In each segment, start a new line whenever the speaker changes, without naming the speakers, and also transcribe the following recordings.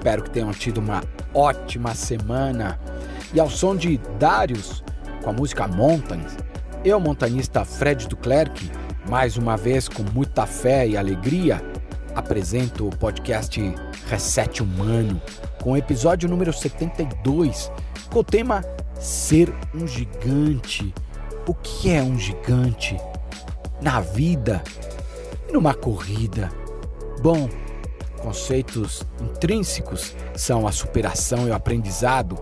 Espero que tenham tido uma ótima semana. E ao som de Darius, com a música Mountains, eu, montanista Fred Duclerc, mais uma vez com muita fé e alegria, apresento o podcast Reset Humano, com o episódio número 72, com o tema Ser um Gigante. O que é um gigante? Na vida e numa corrida? Bom, conceitos intrínsecos são a superação e o aprendizado.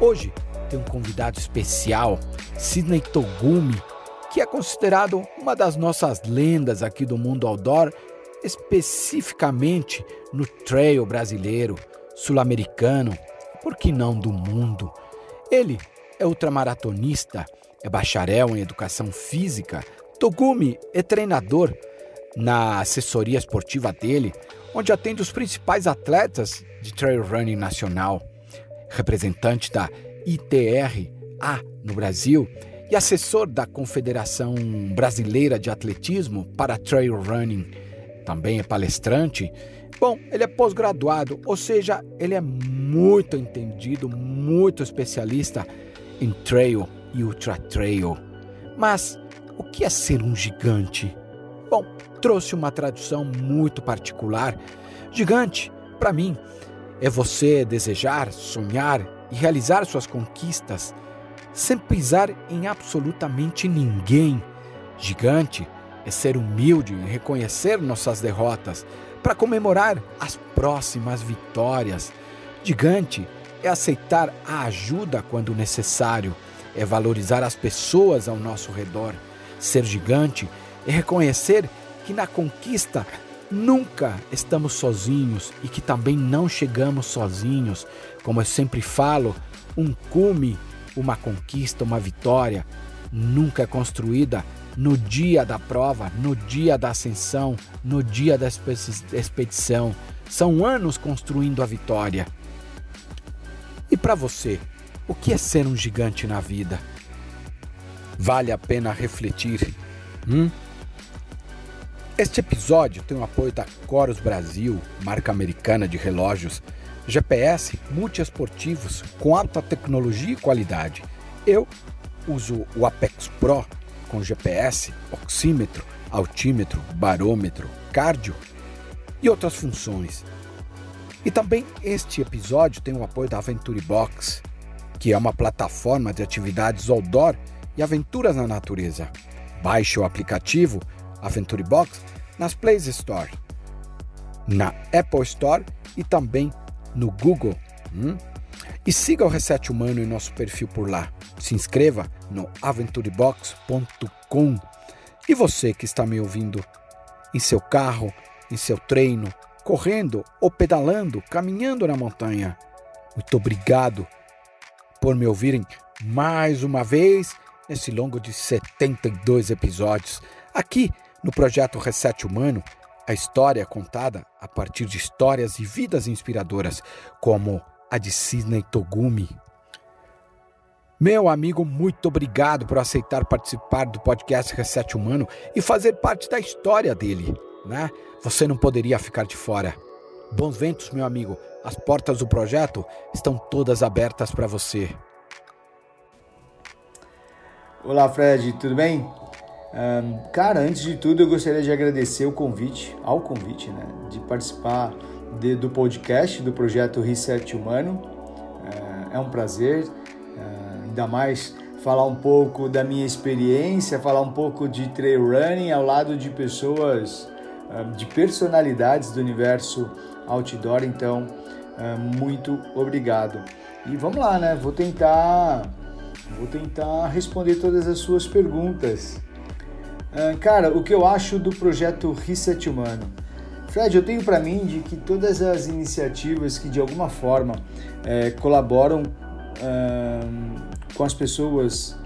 Hoje tem um convidado especial, Sidney Togumi, que é considerado uma das nossas lendas aqui do mundo outdoor, especificamente no trail brasileiro, sul-americano, por que não do mundo. Ele é ultramaratonista, é bacharel em educação física. Togumi é treinador na assessoria esportiva dele, onde atende os principais atletas de trail running nacional, representante da ITRA no Brasil e assessor da Confederação Brasileira de Atletismo para Trail Running. Também é palestrante. Bom, ele é pós-graduado, ou seja, ele é muito entendido, muito especialista em trail e ultra trail. Mas o que é ser um gigante? Bom, trouxe uma tradução muito particular. Gigante, para mim, é você desejar, sonhar e realizar suas conquistas sem pisar em absolutamente ninguém. Gigante é ser humilde e reconhecer nossas derrotas para comemorar as próximas vitórias. Gigante é aceitar a ajuda quando necessário, é valorizar as pessoas ao nosso redor. Ser gigante é reconhecer que na conquista nunca estamos sozinhos e que também não chegamos sozinhos. Como eu sempre falo, um cume, uma conquista, uma vitória nunca é construída no dia da prova, no dia da ascensão, no dia da expedição. São anos construindo a vitória. E para você, o que é ser um gigante na vida? Vale a pena refletir. Hum? Este episódio tem o apoio da Coros Brasil, marca americana de relógios, GPS multiesportivos com alta tecnologia e qualidade. Eu uso o Apex Pro com GPS, oxímetro, altímetro, barômetro, cardio e outras funções. E também este episódio tem o apoio da Aventure Box, que é uma plataforma de atividades outdoor e aventuras na natureza. Baixe o aplicativo Aventure Box nas Play Store, na Apple Store e também no Google. Hum? E siga o Reset Humano em nosso perfil por lá. Se inscreva no aventurebox.com. E você que está me ouvindo em seu carro, em seu treino, correndo ou pedalando, caminhando na montanha, muito obrigado por me ouvirem mais uma vez nesse longo de 72 episódios aqui no projeto Reset Humano, a história é contada a partir de histórias e vidas inspiradoras, como a de Sidney Togumi. Meu amigo, muito obrigado por aceitar participar do podcast Reset Humano e fazer parte da história dele, né? Você não poderia ficar de fora. Bons ventos, meu amigo. As portas do projeto estão todas abertas para você.
Olá, Fred, tudo bem? Um, cara, antes de tudo eu gostaria de agradecer o convite, ao convite, né, de participar de, do podcast do projeto Reset Humano. Uh, é um prazer, uh, ainda mais falar um pouco da minha experiência, falar um pouco de trail running ao lado de pessoas, uh, de personalidades do universo outdoor. Então, muito obrigado. E vamos lá, né? Vou tentar, vou tentar responder todas as suas perguntas. Ah, cara, o que eu acho do projeto Reset Humano? Fred, eu tenho para mim de que todas as iniciativas que de alguma forma é, colaboram com as pessoas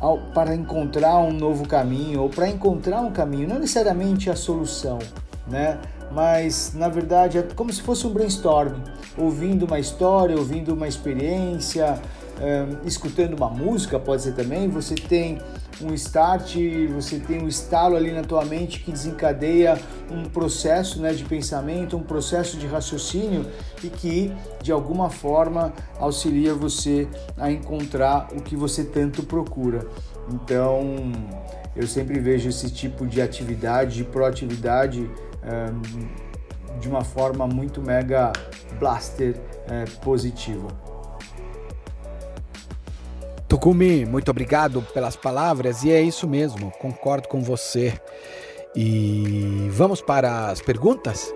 ao, para encontrar um novo caminho ou para encontrar um caminho, não necessariamente a solução, né? Mas na verdade é como se fosse um brainstorming, ouvindo uma história, ouvindo uma experiência, um, escutando uma música, pode ser também, você tem um start, você tem um estalo ali na tua mente que desencadeia um processo né, de pensamento, um processo de raciocínio e que de alguma forma auxilia você a encontrar o que você tanto procura. Então, eu sempre vejo esse tipo de atividade, de proatividade, um, de uma forma muito mega blaster é, positiva.
Tukumi, muito obrigado pelas palavras e é isso mesmo, concordo com você. E vamos para as perguntas?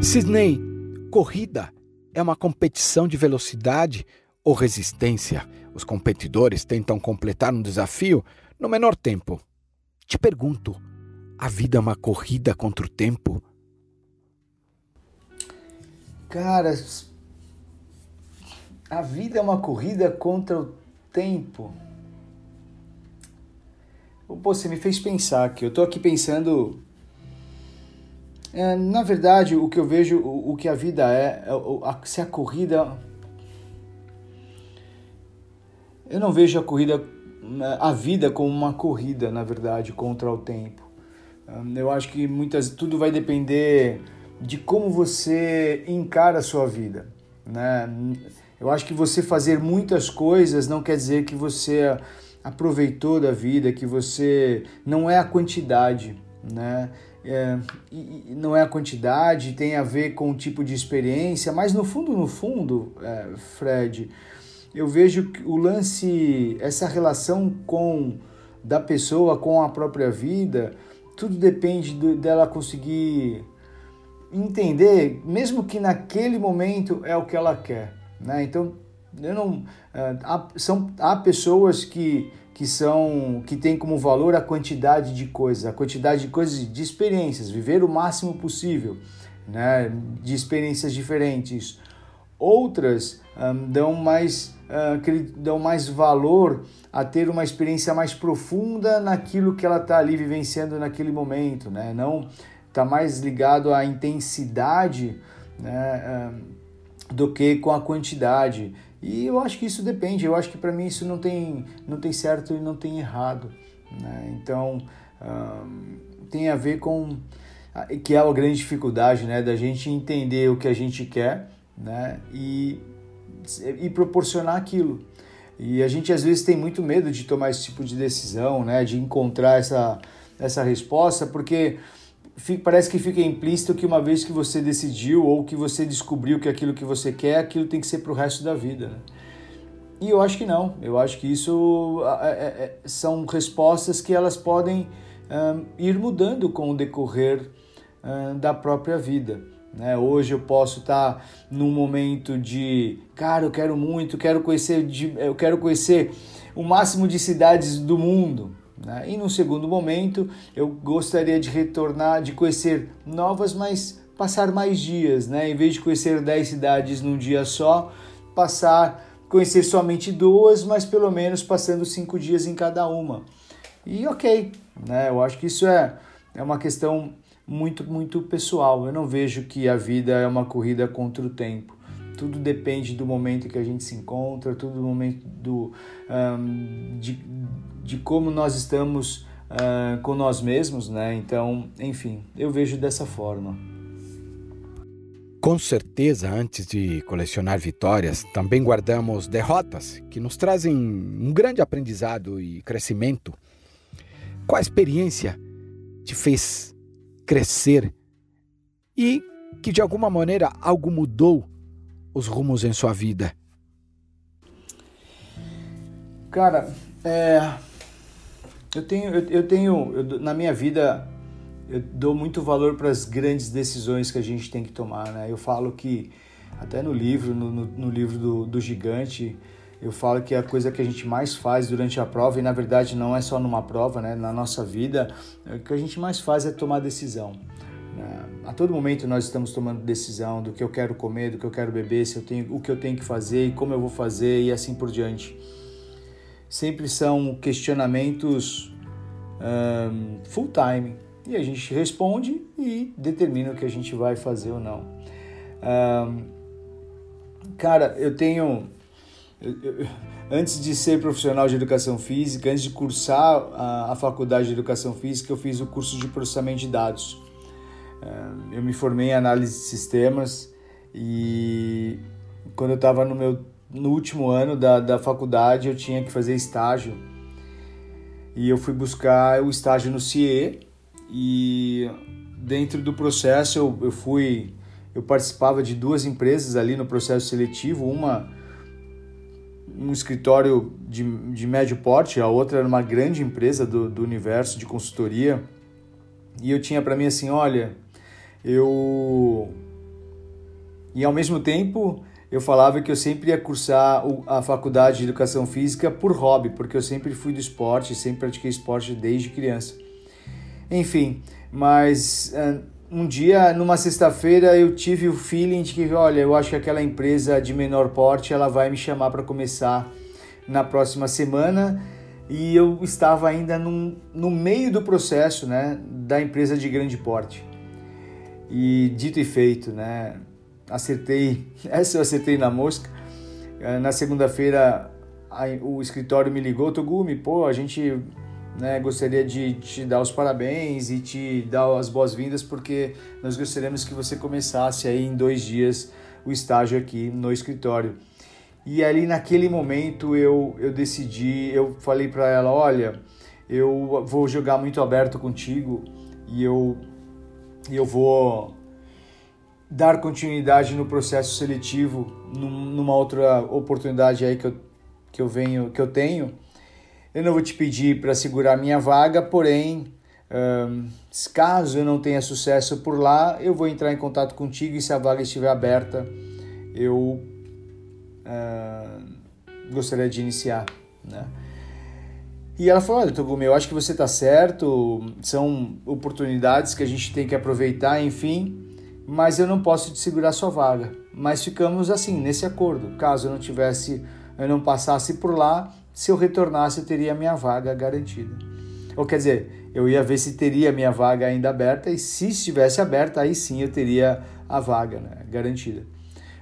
Sidney, corrida é uma competição de velocidade ou resistência. Os competidores tentam completar um desafio no menor tempo. Te pergunto, a vida é uma corrida contra o tempo?
Cara, a vida é uma corrida contra o tempo. Pô, você me fez pensar aqui. Eu tô aqui pensando é, na verdade, o que eu vejo, o, o que a vida é, é a, se a corrida. Eu não vejo a corrida, a vida como uma corrida, na verdade, contra o tempo. Eu acho que muitas, tudo vai depender de como você encara a sua vida. Né? Eu acho que você fazer muitas coisas não quer dizer que você aproveitou da vida, que você não é a quantidade, né? É, não é a quantidade, tem a ver com o tipo de experiência, mas no fundo, no fundo, é, Fred, eu vejo o lance, essa relação com da pessoa com a própria vida, tudo depende do, dela conseguir entender, mesmo que naquele momento é o que ela quer, né? Então, eu não, é, há, são, há pessoas que que são que tem como valor a quantidade de coisas, a quantidade de coisas, de experiências, viver o máximo possível, né, de experiências diferentes. Outras um, dão mais uh, dão mais valor a ter uma experiência mais profunda naquilo que ela está ali vivenciando naquele momento, né? Não está mais ligado à intensidade, né, um, do que com a quantidade. E eu acho que isso depende, eu acho que para mim isso não tem, não tem certo e não tem errado. Né? Então, tem a ver com que é a grande dificuldade né, da gente entender o que a gente quer né, e, e proporcionar aquilo. E a gente às vezes tem muito medo de tomar esse tipo de decisão, né, de encontrar essa, essa resposta, porque parece que fica implícito que uma vez que você decidiu ou que você descobriu que aquilo que você quer, aquilo tem que ser para o resto da vida. Né? E eu acho que não. Eu acho que isso é, é, são respostas que elas podem ir mudando com o decorrer da própria vida. Né? Hoje eu posso estar num momento de, cara, eu quero muito, quero conhecer, eu quero conhecer o máximo de cidades do mundo. Né? E no segundo momento, eu gostaria de retornar, de conhecer novas, mas passar mais dias, né? Em vez de conhecer 10 cidades num dia só, passar, conhecer somente duas, mas pelo menos passando cinco dias em cada uma. E ok, né? Eu acho que isso é, é uma questão muito, muito pessoal. Eu não vejo que a vida é uma corrida contra o tempo. Tudo depende do momento que a gente se encontra, tudo do momento do, um, de, de como nós estamos uh, com nós mesmos, né? Então, enfim, eu vejo dessa forma.
Com certeza, antes de colecionar vitórias, também guardamos derrotas que nos trazem um grande aprendizado e crescimento. Qual experiência te fez crescer e que de alguma maneira algo mudou os rumos em sua vida?
Cara, é, eu tenho, eu, eu tenho eu, na minha vida, eu dou muito valor para as grandes decisões que a gente tem que tomar, né? Eu falo que, até no livro, no, no, no livro do, do Gigante, eu falo que a coisa que a gente mais faz durante a prova, e na verdade não é só numa prova, né? Na nossa vida, o que a gente mais faz é tomar decisão. Né? A todo momento nós estamos tomando decisão do que eu quero comer, do que eu quero beber, se eu tenho, o que eu tenho que fazer e como eu vou fazer e assim por diante. Sempre são questionamentos um, full time e a gente responde e determina o que a gente vai fazer ou não. Um, cara, eu tenho. Antes de ser profissional de educação física, antes de cursar a, a faculdade de educação física, eu fiz o curso de processamento de dados. Eu me formei em análise de sistemas e quando eu estava no meu no último ano da, da faculdade eu tinha que fazer estágio. E eu fui buscar o estágio no CIE e dentro do processo eu, eu fui eu participava de duas empresas ali no processo seletivo uma um escritório de, de médio porte a outra era uma grande empresa do, do universo de consultoria. E eu tinha para mim assim olha eu e ao mesmo tempo eu falava que eu sempre ia cursar a faculdade de educação física por hobby, porque eu sempre fui do esporte, sempre pratiquei esporte desde criança. Enfim, mas ah, um dia, numa sexta-feira, eu tive o feeling de que, olha, eu acho que aquela empresa de menor porte, ela vai me chamar para começar na próxima semana e eu estava ainda num, no meio do processo, né, da empresa de grande porte. E dito e feito, né? Acertei, essa eu acertei na mosca. Eh, na segunda-feira o escritório me ligou, Togumi, pô, a gente né, gostaria de te dar os parabéns e te dar as boas-vindas porque nós gostaríamos que você começasse aí em dois dias o estágio aqui no escritório. E ali naquele momento eu, eu decidi, eu falei para ela, olha, eu vou jogar muito aberto contigo e eu e eu vou dar continuidade no processo seletivo numa outra oportunidade aí que eu, que eu venho que eu tenho eu não vou te pedir para segurar minha vaga porém um, caso eu não tenha sucesso por lá eu vou entrar em contato contigo e se a vaga estiver aberta eu uh, gostaria de iniciar né? E ela falou: Olha, Togumi, eu acho que você está certo, são oportunidades que a gente tem que aproveitar, enfim, mas eu não posso te segurar sua vaga. Mas ficamos assim, nesse acordo. Caso eu não tivesse, eu não passasse por lá, se eu retornasse, eu teria a minha vaga garantida. Ou quer dizer, eu ia ver se teria a minha vaga ainda aberta, e se estivesse aberta, aí sim eu teria a vaga né, garantida.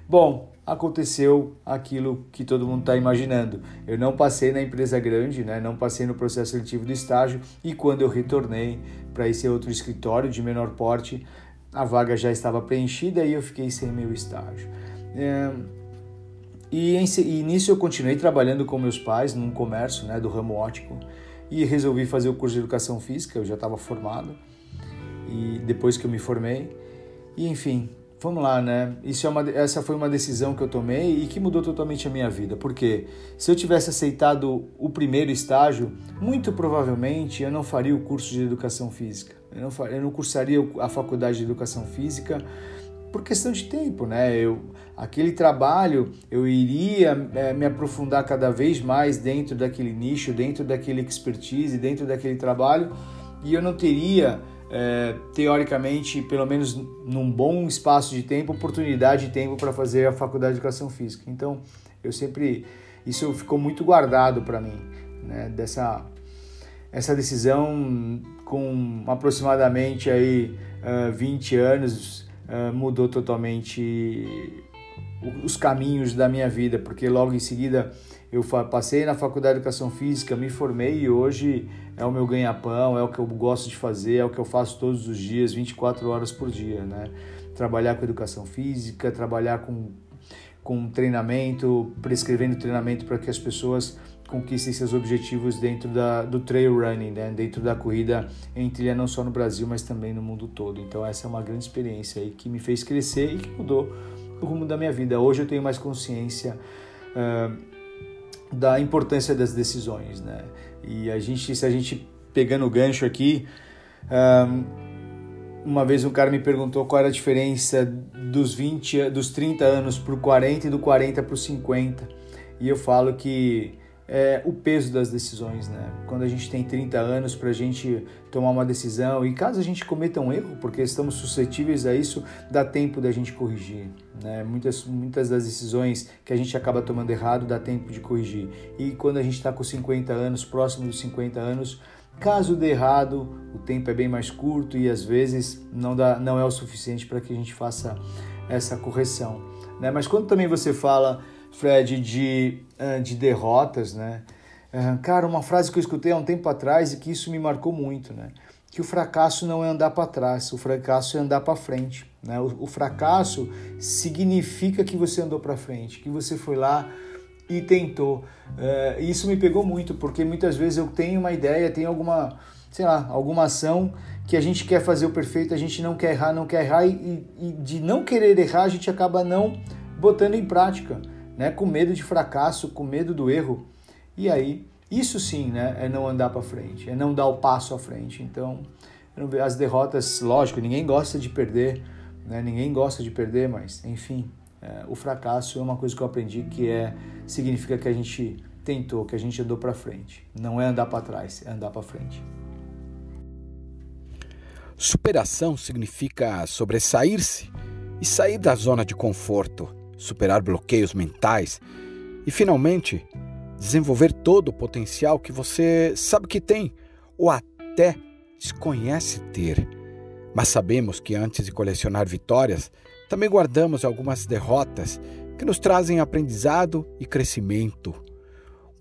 Bom, aconteceu aquilo que todo mundo está imaginando. Eu não passei na empresa grande, né? não passei no processo seletivo do estágio e quando eu retornei para esse outro escritório de menor porte, a vaga já estava preenchida e eu fiquei sem meu estágio. É... E, em, e nisso eu continuei trabalhando com meus pais num comércio né, do ramo ótico e resolvi fazer o curso de educação física, eu já estava formado e depois que eu me formei. E enfim, vamos lá, né? Isso é uma, essa foi uma decisão que eu tomei e que mudou totalmente a minha vida. Porque se eu tivesse aceitado o primeiro estágio, muito provavelmente eu não faria o curso de educação física. Eu não, faria, eu não cursaria a faculdade de educação física por questão de tempo, né? Eu, aquele trabalho eu iria é, me aprofundar cada vez mais dentro daquele nicho, dentro daquele expertise, dentro daquele trabalho e eu não teria é, teoricamente, pelo menos num bom espaço de tempo, oportunidade de tempo para fazer a faculdade de educação física. Então, eu sempre isso ficou muito guardado para mim, né? Dessa essa decisão com aproximadamente aí uh, 20 anos uh, mudou totalmente os caminhos da minha vida, porque logo em seguida eu passei na faculdade de educação física, me formei e hoje é o meu ganha-pão, é o que eu gosto de fazer, é o que eu faço todos os dias, 24 horas por dia, né? Trabalhar com educação física, trabalhar com, com treinamento, prescrevendo treinamento para que as pessoas conquistem seus objetivos dentro da, do trail running, né? dentro da corrida em trilha não só no Brasil, mas também no mundo todo. Então essa é uma grande experiência aí que me fez crescer e que mudou o rumo da minha vida. Hoje eu tenho mais consciência uh, da importância das decisões, né? E a gente, se a gente pegando o gancho aqui, uma vez um cara me perguntou qual era a diferença dos 20, dos 30 anos para o 40 e do 40 para o 50. E eu falo que é o peso das decisões, né? Quando a gente tem 30 anos para a gente tomar uma decisão e caso a gente cometa um erro, porque estamos suscetíveis a isso, dá tempo da gente corrigir, né? Muitas, muitas das decisões que a gente acaba tomando errado dá tempo de corrigir. E quando a gente está com 50 anos, próximo dos 50 anos, caso dê errado, o tempo é bem mais curto e às vezes não, dá, não é o suficiente para que a gente faça essa correção, né? Mas quando também você fala Fred, de, eh, de derrotas, né? Eh, cara, uma frase que eu escutei há um tempo atrás e que isso me marcou muito, né? Que o fracasso não é andar para trás, o fracasso é andar para frente. Né? O, o, fracasso significa que você andou para frente, que você foi lá e tentou. Uh, isso me pegou muito, porque muitas vezes eu tenho uma ideia, tenho alguma, sei lá, alguma ação que a gente quer fazer o perfeito, a gente não quer errar, não quer errar, e, e de não querer errar, a gente acaba não botando em prática né, com medo de fracasso, com medo do erro. E aí, isso sim, né, é não andar para frente, é não dar o passo à frente. Então, as derrotas, lógico, ninguém gosta de perder, né, ninguém gosta de perder, mas enfim, é, o fracasso é uma coisa que eu aprendi que é significa que a gente tentou, que a gente andou para frente. Não é andar para trás, é andar para frente.
Superação significa sobressair-se e sair da zona de conforto superar bloqueios mentais e, finalmente, desenvolver todo o potencial que você sabe que tem ou até desconhece ter. Mas sabemos que antes de colecionar vitórias, também guardamos algumas derrotas que nos trazem aprendizado e crescimento.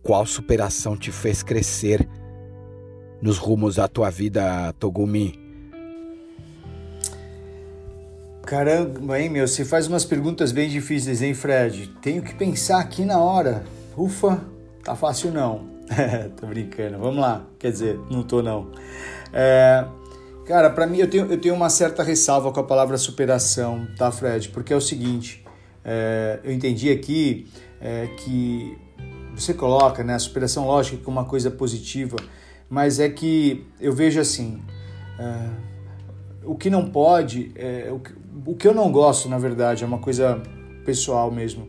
Qual superação te fez crescer nos rumos da tua vida, Togumi?
Caramba, hein, meu? Você faz umas perguntas bem difíceis, hein, Fred? Tenho que pensar aqui na hora. Ufa, tá fácil não. tô brincando. Vamos lá. Quer dizer, não tô não. É, cara, para mim eu tenho, eu tenho uma certa ressalva com a palavra superação, tá, Fred? Porque é o seguinte, é, eu entendi aqui é, que você coloca, né, a superação lógica como uma coisa positiva, mas é que eu vejo assim. É, o que não pode, é, o, que, o que eu não gosto, na verdade, é uma coisa pessoal mesmo.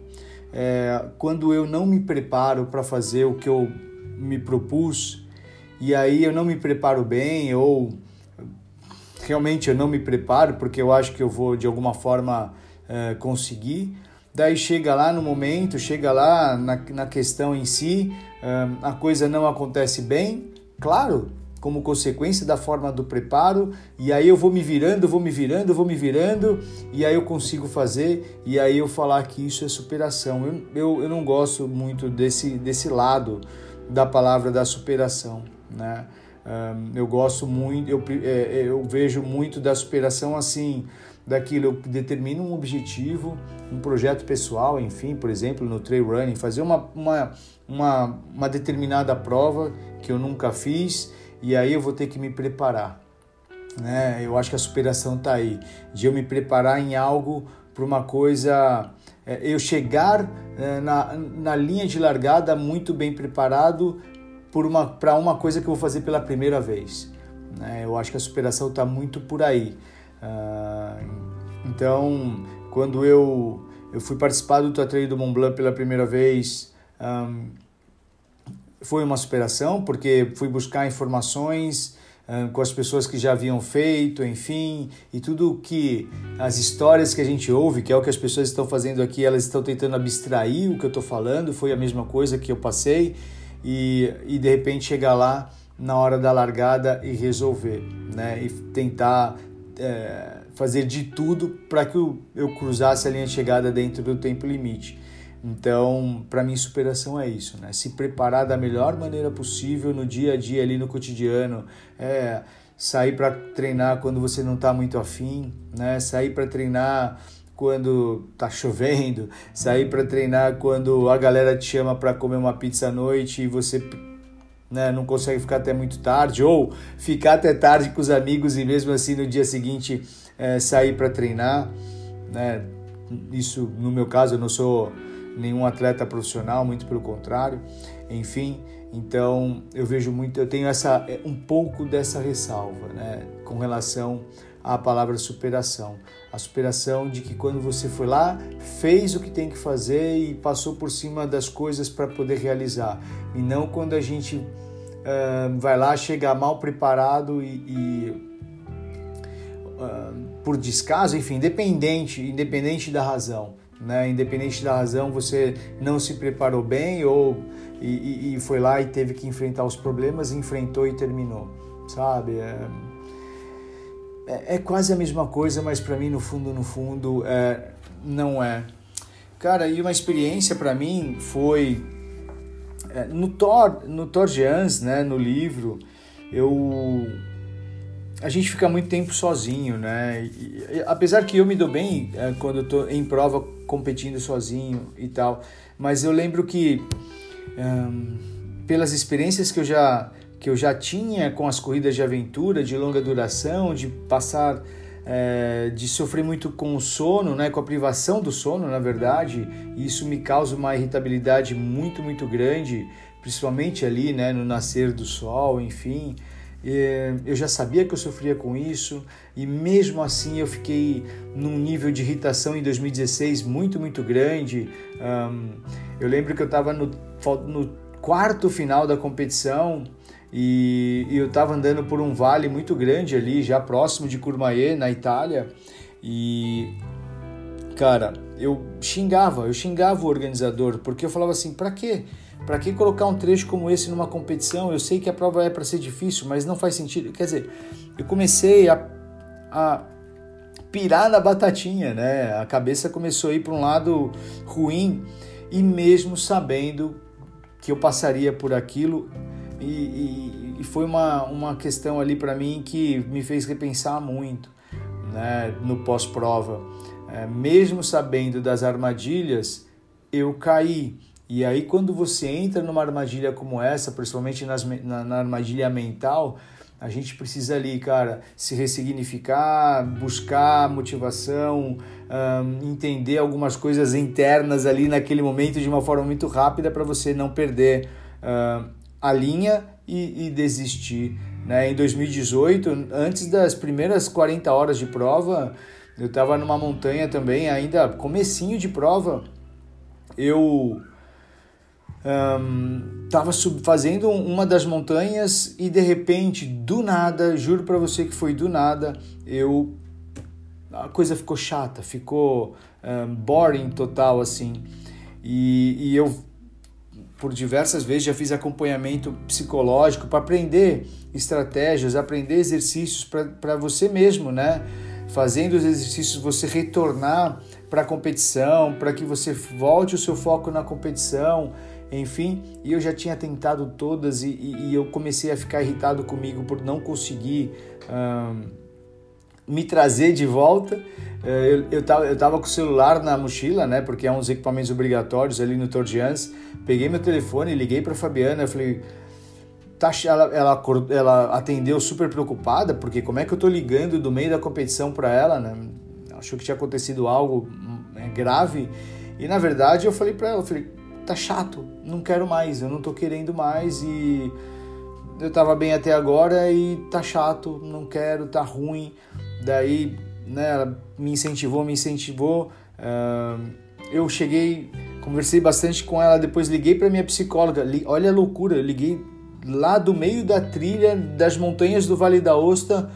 É, quando eu não me preparo para fazer o que eu me propus e aí eu não me preparo bem ou realmente eu não me preparo porque eu acho que eu vou de alguma forma é, conseguir. Daí chega lá no momento, chega lá na, na questão em si, é, a coisa não acontece bem. Claro, como consequência da forma do preparo, e aí eu vou me virando, vou me virando, vou me virando, e aí eu consigo fazer, e aí eu falar que isso é superação. Eu, eu, eu não gosto muito desse, desse lado da palavra da superação, né? Eu gosto muito, eu, é, é, eu vejo muito da superação assim, daquilo, eu determino um objetivo, um projeto pessoal, enfim, por exemplo, no trail running, fazer uma, uma, uma, uma determinada prova que eu nunca fiz e aí eu vou ter que me preparar. Né? Eu acho que a superação está aí, de eu me preparar em algo para uma coisa, é, eu chegar é, na, na linha de largada muito bem preparado para uma, uma coisa que eu vou fazer pela primeira vez. Né? Eu acho que a superação está muito por aí. Ah, então, quando eu, eu fui participar do Tatuí do Mont Blanc pela primeira vez, foi uma superação, porque fui buscar informações uh, com as pessoas que já haviam feito, enfim, e tudo que as histórias que a gente ouve, que é o que as pessoas estão fazendo aqui, elas estão tentando abstrair o que eu estou falando, foi a mesma coisa que eu passei, e, e de repente chegar lá na hora da largada e resolver, né? E tentar é, fazer de tudo para que eu, eu cruzasse a linha de chegada dentro do tempo limite. Então, para mim, superação é isso, né? Se preparar da melhor maneira possível no dia a dia, ali no cotidiano, é sair para treinar quando você não está muito afim, né? Sair para treinar quando tá chovendo, sair para treinar quando a galera te chama para comer uma pizza à noite e você né, não consegue ficar até muito tarde, ou ficar até tarde com os amigos e mesmo assim no dia seguinte é, sair para treinar, né? Isso, no meu caso, eu não sou nenhum atleta profissional, muito pelo contrário. Enfim, então eu vejo muito, eu tenho essa é, um pouco dessa ressalva, né, com relação a palavra superação. A superação de que quando você foi lá, fez o que tem que fazer e passou por cima das coisas para poder realizar. E não quando a gente uh, vai lá, chega mal preparado e, e uh, por descaso, enfim, independente, independente da razão. Né? Independente da razão, você não se preparou bem ou e, e, foi lá e teve que enfrentar os problemas, enfrentou e terminou, sabe? É, é, é quase a mesma coisa, mas para mim no fundo, no fundo, é, não é. Cara, e uma experiência para mim foi é, no Thor, no Thor Jans, né, no livro, eu a gente fica muito tempo sozinho, né? E, apesar que eu me dou bem é, quando eu tô em prova competindo sozinho e tal, mas eu lembro que pelas experiências que eu já que eu já tinha com as corridas de aventura de longa duração, de passar é, de sofrer muito com o sono, né, com a privação do sono, na verdade, e isso me causa uma irritabilidade muito, muito grande, principalmente ali, né, no nascer do sol, enfim. Eu já sabia que eu sofria com isso e mesmo assim eu fiquei num nível de irritação em 2016 muito, muito grande. eu lembro que eu estava no, quarto final da competição e, eu estava andando por um vale muito grande ali, já próximo de Courmayeur, na Itália, e cara, eu xingava, eu xingava o organizador, porque eu falava assim, para quê? Para que colocar um trecho como esse numa competição? Eu sei que a prova é para ser difícil, mas não faz sentido. Quer dizer, eu comecei a, a pirar na batatinha, né? A cabeça começou a ir para um lado ruim e mesmo sabendo que eu passaria por aquilo e, e, e foi uma, uma questão ali para mim que me fez repensar muito, né? No pós-prova, é, mesmo sabendo das armadilhas, eu caí e aí, quando você entra numa armadilha como essa, principalmente nas, na, na, armadilha mental, a gente precisa ali, cara, se ressignificar, buscar motivação, um, entender algumas coisas internas ali naquele momento de uma forma muito rápida para você não perder a linha e, e desistir. Né? Em 2018, antes das primeiras 40 horas de prova, eu estava numa montanha também, ainda comecinho de prova, eu estava um, fazendo uma das montanhas e de repente, do nada, juro para você que foi do nada, eu a coisa ficou chata, ficou um, boring total assim. E, e eu por diversas vezes já fiz acompanhamento psicológico para aprender estratégias, aprender exercícios para você mesmo, né? Fazendo os exercícios você retornar para a competição, para que você volte o seu foco na competição enfim, e eu já tinha tentado todas e, e, e eu comecei a ficar irritado comigo por não conseguir me trazer de volta. Eh, eu, eu, tava, eu tava com o celular na mochila, né? Porque é um dos equipamentos obrigatórios ali no Tour de Ans. Peguei meu telefone, liguei para Fabiana, eu falei, tá, ela, ela, ela atendeu super preocupada, porque como é que eu tô ligando do meio da competição para ela, né? Achou que tinha acontecido algo né, grave. E na verdade eu falei para ela, eu falei, tá chato, não quero mais, eu não tô querendo mais e eu tava bem até agora e tá chato, não quero, tá ruim. Daí, né, ela me incentivou, me incentivou. Uh, eu cheguei, conversei bastante com ela, depois liguei para minha psicóloga. Olha a loucura, eu liguei lá do meio da trilha das montanhas do Vale da Osta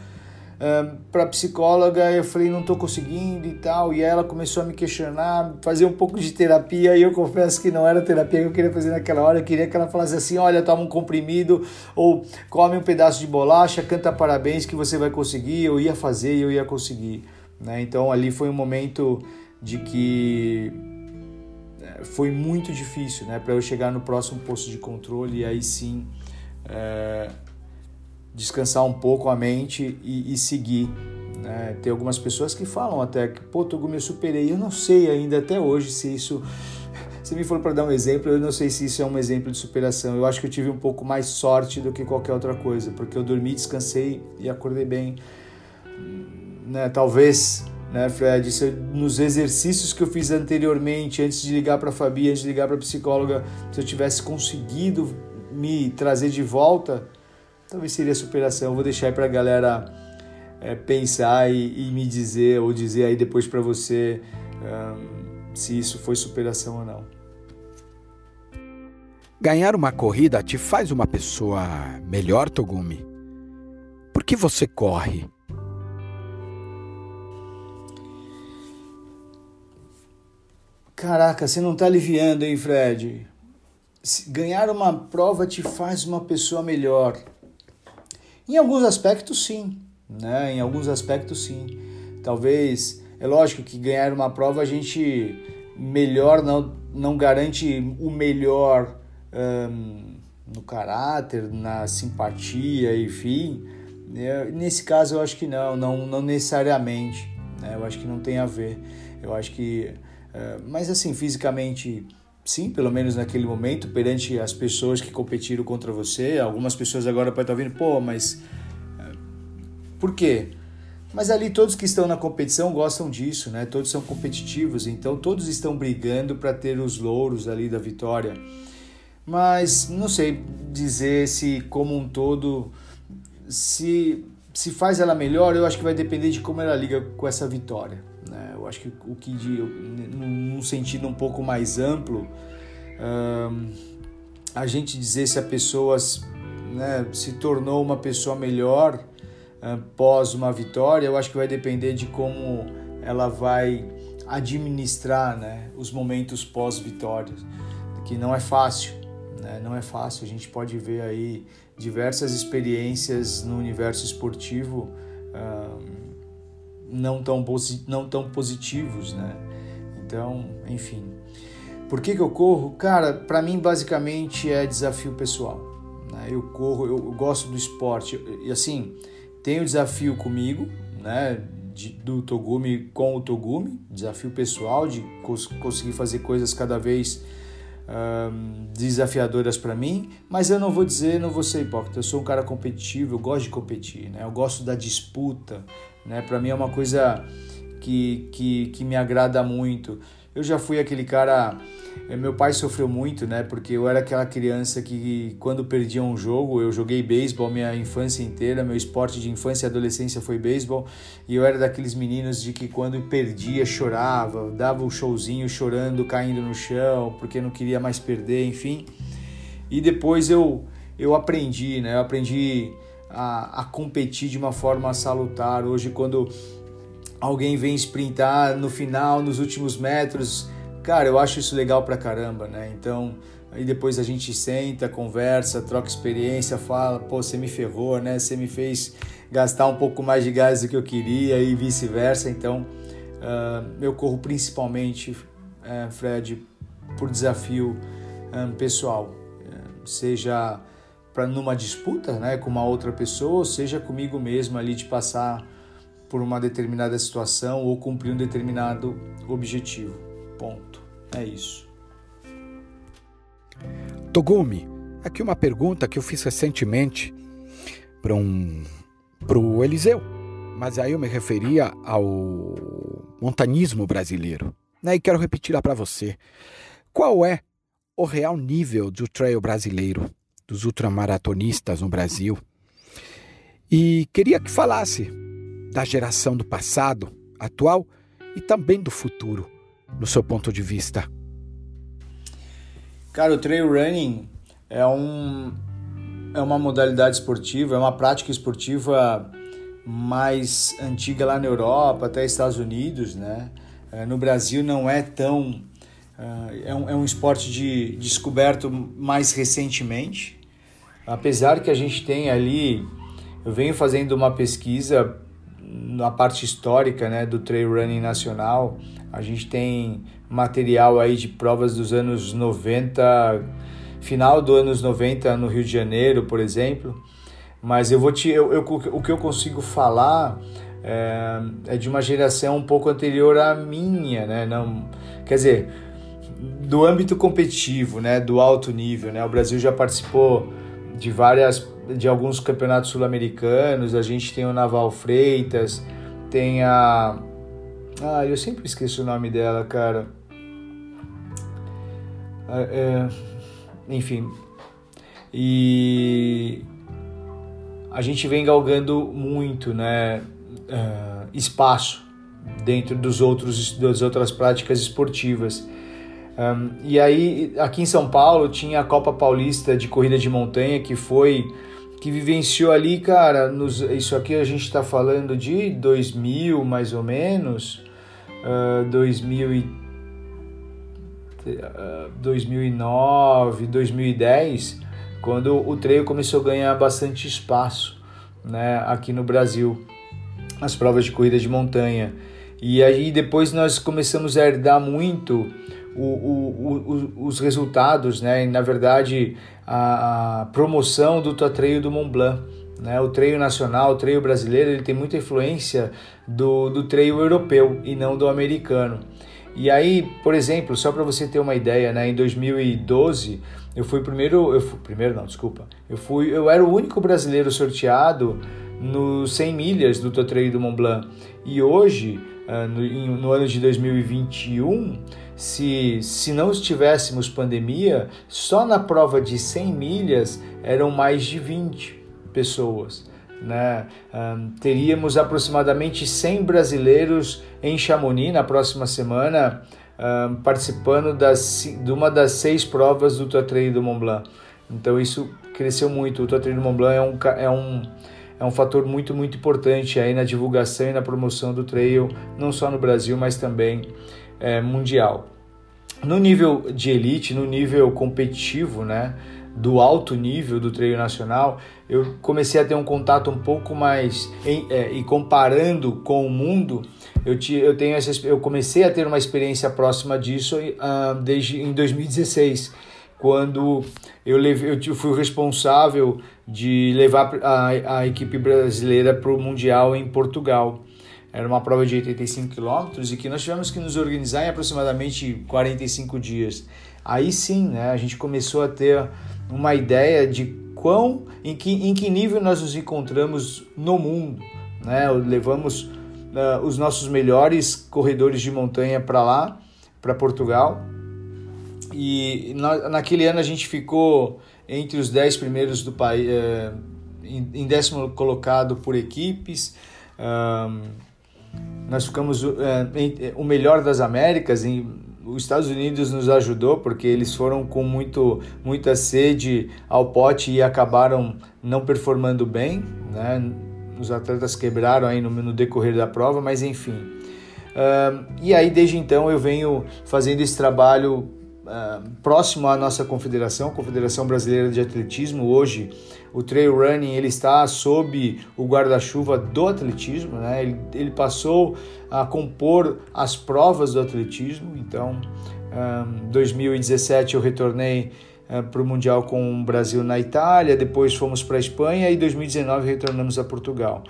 para psicóloga, eu falei, não estou conseguindo e tal, e ela começou a me questionar, fazer um pouco de terapia, e eu confesso que não era terapia que eu queria fazer naquela hora, eu queria que ela falasse assim, olha, toma um comprimido, ou come um pedaço de bolacha, canta parabéns que você vai conseguir, eu ia fazer e eu ia conseguir, né? Então ali foi um momento de que é, foi muito difícil, né, para eu chegar no próximo posto de controle e aí sim é, descansar um pouco a mente e, e seguir. Né? Tem algumas pessoas que falam até que, pô, Togumi, eu superei. Eu não sei ainda até hoje se isso. Se me for para dar um exemplo, eu não sei se isso é um exemplo de superação. Eu acho que eu tive um pouco mais sorte do que qualquer outra coisa, porque eu dormi, descansei e acordei bem. Né? Talvez, né, Fred, se eu, nos exercícios que eu fiz anteriormente, antes de ligar para a Fabi, antes de ligar para a psicóloga, se eu tivesse conseguido me trazer de volta, talvez seria superação. Eu vou deixar aí para a galera é, pensar e, e, me dizer, ou dizer aí depois para você um, se isso foi superação ou não.
Ganhar uma corrida te faz uma pessoa melhor, Togumi? Por que você corre?
Caraca, você não tá aliviando, hein, Fred? Ganhar uma prova te faz uma pessoa melhor. Em alguns aspectos, sim. Né? Em alguns aspectos, sim. Talvez, é lógico que ganhar uma prova a gente melhor não, não garante o melhor no caráter, na simpatia, enfim. É, nesse caso, eu acho que não, não, não necessariamente. Né? Eu acho que não tem a ver. Eu acho que. Uh, mas assim, fisicamente sim, pelo menos naquele momento, perante as pessoas que competiram contra você. Algumas pessoas agora podem estar ouvindo, pô, mas eh, por quê? Mas ali todos que estão na competição gostam disso, né? Todos são competitivos, então todos estão brigando para ter os louros ali da vitória. Mas não sei dizer se como um todo se se faz ela melhor, eu acho que vai depender de como ela liga com essa vitória. Acho que o de, num sentido um pouco mais amplo, a gente dizer se a pessoa né, se tornou uma pessoa melhor pós uma vitória, eu acho que vai depender de como ela vai administrar né, os momentos pós-vitória, que não é fácil, né, não é fácil. A gente pode ver aí diversas experiências no universo esportivo não tão, não tão positivos, né? Então, enfim. Por que, que eu corro? Cara, para mim basicamente é desafio pessoal. Né? Eu corro, eu, gosto do esporte. E assim, tenho desafio comigo, né? De, do Togumi com o Togumi, desafio pessoal de cons conseguir fazer coisas cada vez desafiadoras para mim, mas eu não vou dizer, não vou ser hipócrita. Eu sou um cara competitivo, eu gosto de competir, né? Eu gosto da disputa, né? Para mim é uma coisa que, que, que me agrada muito. Eu já fui aquele cara. Eh, meu pai sofreu muito, né? Porque eu era aquela criança que, quando perdia um jogo, eu joguei beisebol minha infância inteira. Meu esporte de infância e adolescência foi beisebol. E eu era daqueles meninos de que, quando perdia, chorava, dava um showzinho chorando, caindo no chão, porque não queria mais perder, enfim. E depois eu, eu aprendi, né? Eu aprendi a, a competir de uma forma salutar. Hoje, quando alguém vem sprintar no final, nos últimos metros, cara, eu acho isso legal pra caramba, né? Então, aí depois a gente senta, conversa, troca experiência, fala, pô, você me ferrou, né? Você me fez gastar um pouco mais de gás do que eu queria e vice-versa. Então, uh, eu corro principalmente, uh, Fred, por desafio um, pessoal, uh, seja para numa disputa né, com uma outra pessoa, seja comigo mesmo ali de passar por uma determinada situação ou cumprir um determinado objetivo. Ponto. É isso.
Togumi, aqui uma pergunta que eu fiz recentemente para um pro Eliseu, mas aí eu me referia ao montanismo brasileiro. Né? E quero repetir para você. Qual é o real nível do trail brasileiro? Dos ultramaratonistas no Brasil. E queria que falasse da geração do passado, atual e também do futuro, no seu ponto de vista.
Cara, o trail running é, um, é uma modalidade esportiva, é uma prática esportiva mais antiga lá na Europa, até Estados Unidos, né? É, no Brasil não é tão. É, é um, é um esporte de descoberto mais recentemente, apesar que a gente tem ali, eu venho fazendo uma pesquisa na parte histórica né, do trail running nacional, a gente tem material aí de provas dos anos 90, final dos anos 90 no Rio de Janeiro, por exemplo, mas eu vou te, eu, eu o que eu consigo falar é, é, de uma geração um pouco anterior à minha, né? Não, quer dizer, do âmbito competitivo, né? Do alto nível, né? O Brasil já participou de várias de alguns campeonatos sul-americanos. A gente tem o Naval Freitas, tem a ah, eu sempre esqueço o nome dela, cara. É, é, enfim. E a gente vem galgando muito, né? uh, espaço dentro dos outros das outras práticas esportivas. Um, e aí aqui em São Paulo tinha a Copa Paulista de corrida de montanha que foi que vivenciou ali, cara, nos, isso aqui a gente está falando de 2000 mais ou menos, uh, 2000 e, uh, 2009, 2010, quando o treino começou a ganhar bastante espaço, né, aqui no Brasil, as provas de corrida de montanha. E aí depois nós começamos a herdar muito o, o, o, os resultados, né? E, na verdade, a, a promoção do Tatreio do Mont Blanc. Né? O treio nacional, o treio brasileiro, ele tem muita influência do, do treio europeu e não do americano. E aí, por exemplo, só para você ter uma ideia, né, em 2012 eu fui primeiro, eu fui, primeiro não, desculpa, eu fui, eu era o único brasileiro sorteado nos 100 milhas do Tatreio do Mont Blanc. E hoje, ah, no, no ano de 2021, se, se não estivéssemos pandemia, só na prova de 100 milhas eram mais de 20 pessoas. Né? Um, teríamos aproximadamente 100 brasileiros em Chamonix na próxima semana, um, participando das, de uma das seis provas do Trail do Mont Blanc. Então isso cresceu muito. O Trail do Mont Blanc é um, é um, é um fator muito, muito importante aí na divulgação e na promoção do trail, não só no Brasil, mas também é, mundial. No nível de elite, no nível competitivo, né, do alto nível do treino nacional, eu comecei a ter um contato um pouco mais em, é, e comparando com o mundo, eu, te, eu tenho essa, eu comecei a ter uma experiência próxima disso uh, desde em 2016, quando eu levei, eu fui o responsável de levar a, a equipe brasileira para o mundial em Portugal. Era uma prova de 85 quilômetros e que nós tivemos que nos organizar em aproximadamente 45 dias. Aí sim, né, a gente começou a ter uma ideia de quão, em que, em que nível nós nos encontramos no mundo. Né? Levamos uh, os nossos melhores corredores de montanha para lá, para Portugal. E na, naquele ano a gente ficou entre os 10 primeiros do país, uh, em, em décimo colocado por equipes. Nós ficamos é, o melhor das Américas. Em, os Estados Unidos nos ajudou porque eles foram com muito, muita sede ao pote e acabaram não performando bem. Né? Os atletas quebraram aí no, no decorrer da prova, mas enfim. Uh, e aí, desde então, eu venho fazendo esse trabalho uh, próximo à nossa confederação, Confederação Brasileira de Atletismo. Hoje, o trail running ele está sob o guarda-chuva do atletismo, né? ele, ele passou a compor as provas do atletismo. Então, em 2017 eu retornei uh, para o Mundial com o Brasil na Itália, depois fomos para a Espanha e em 2019 retornamos a Portugal.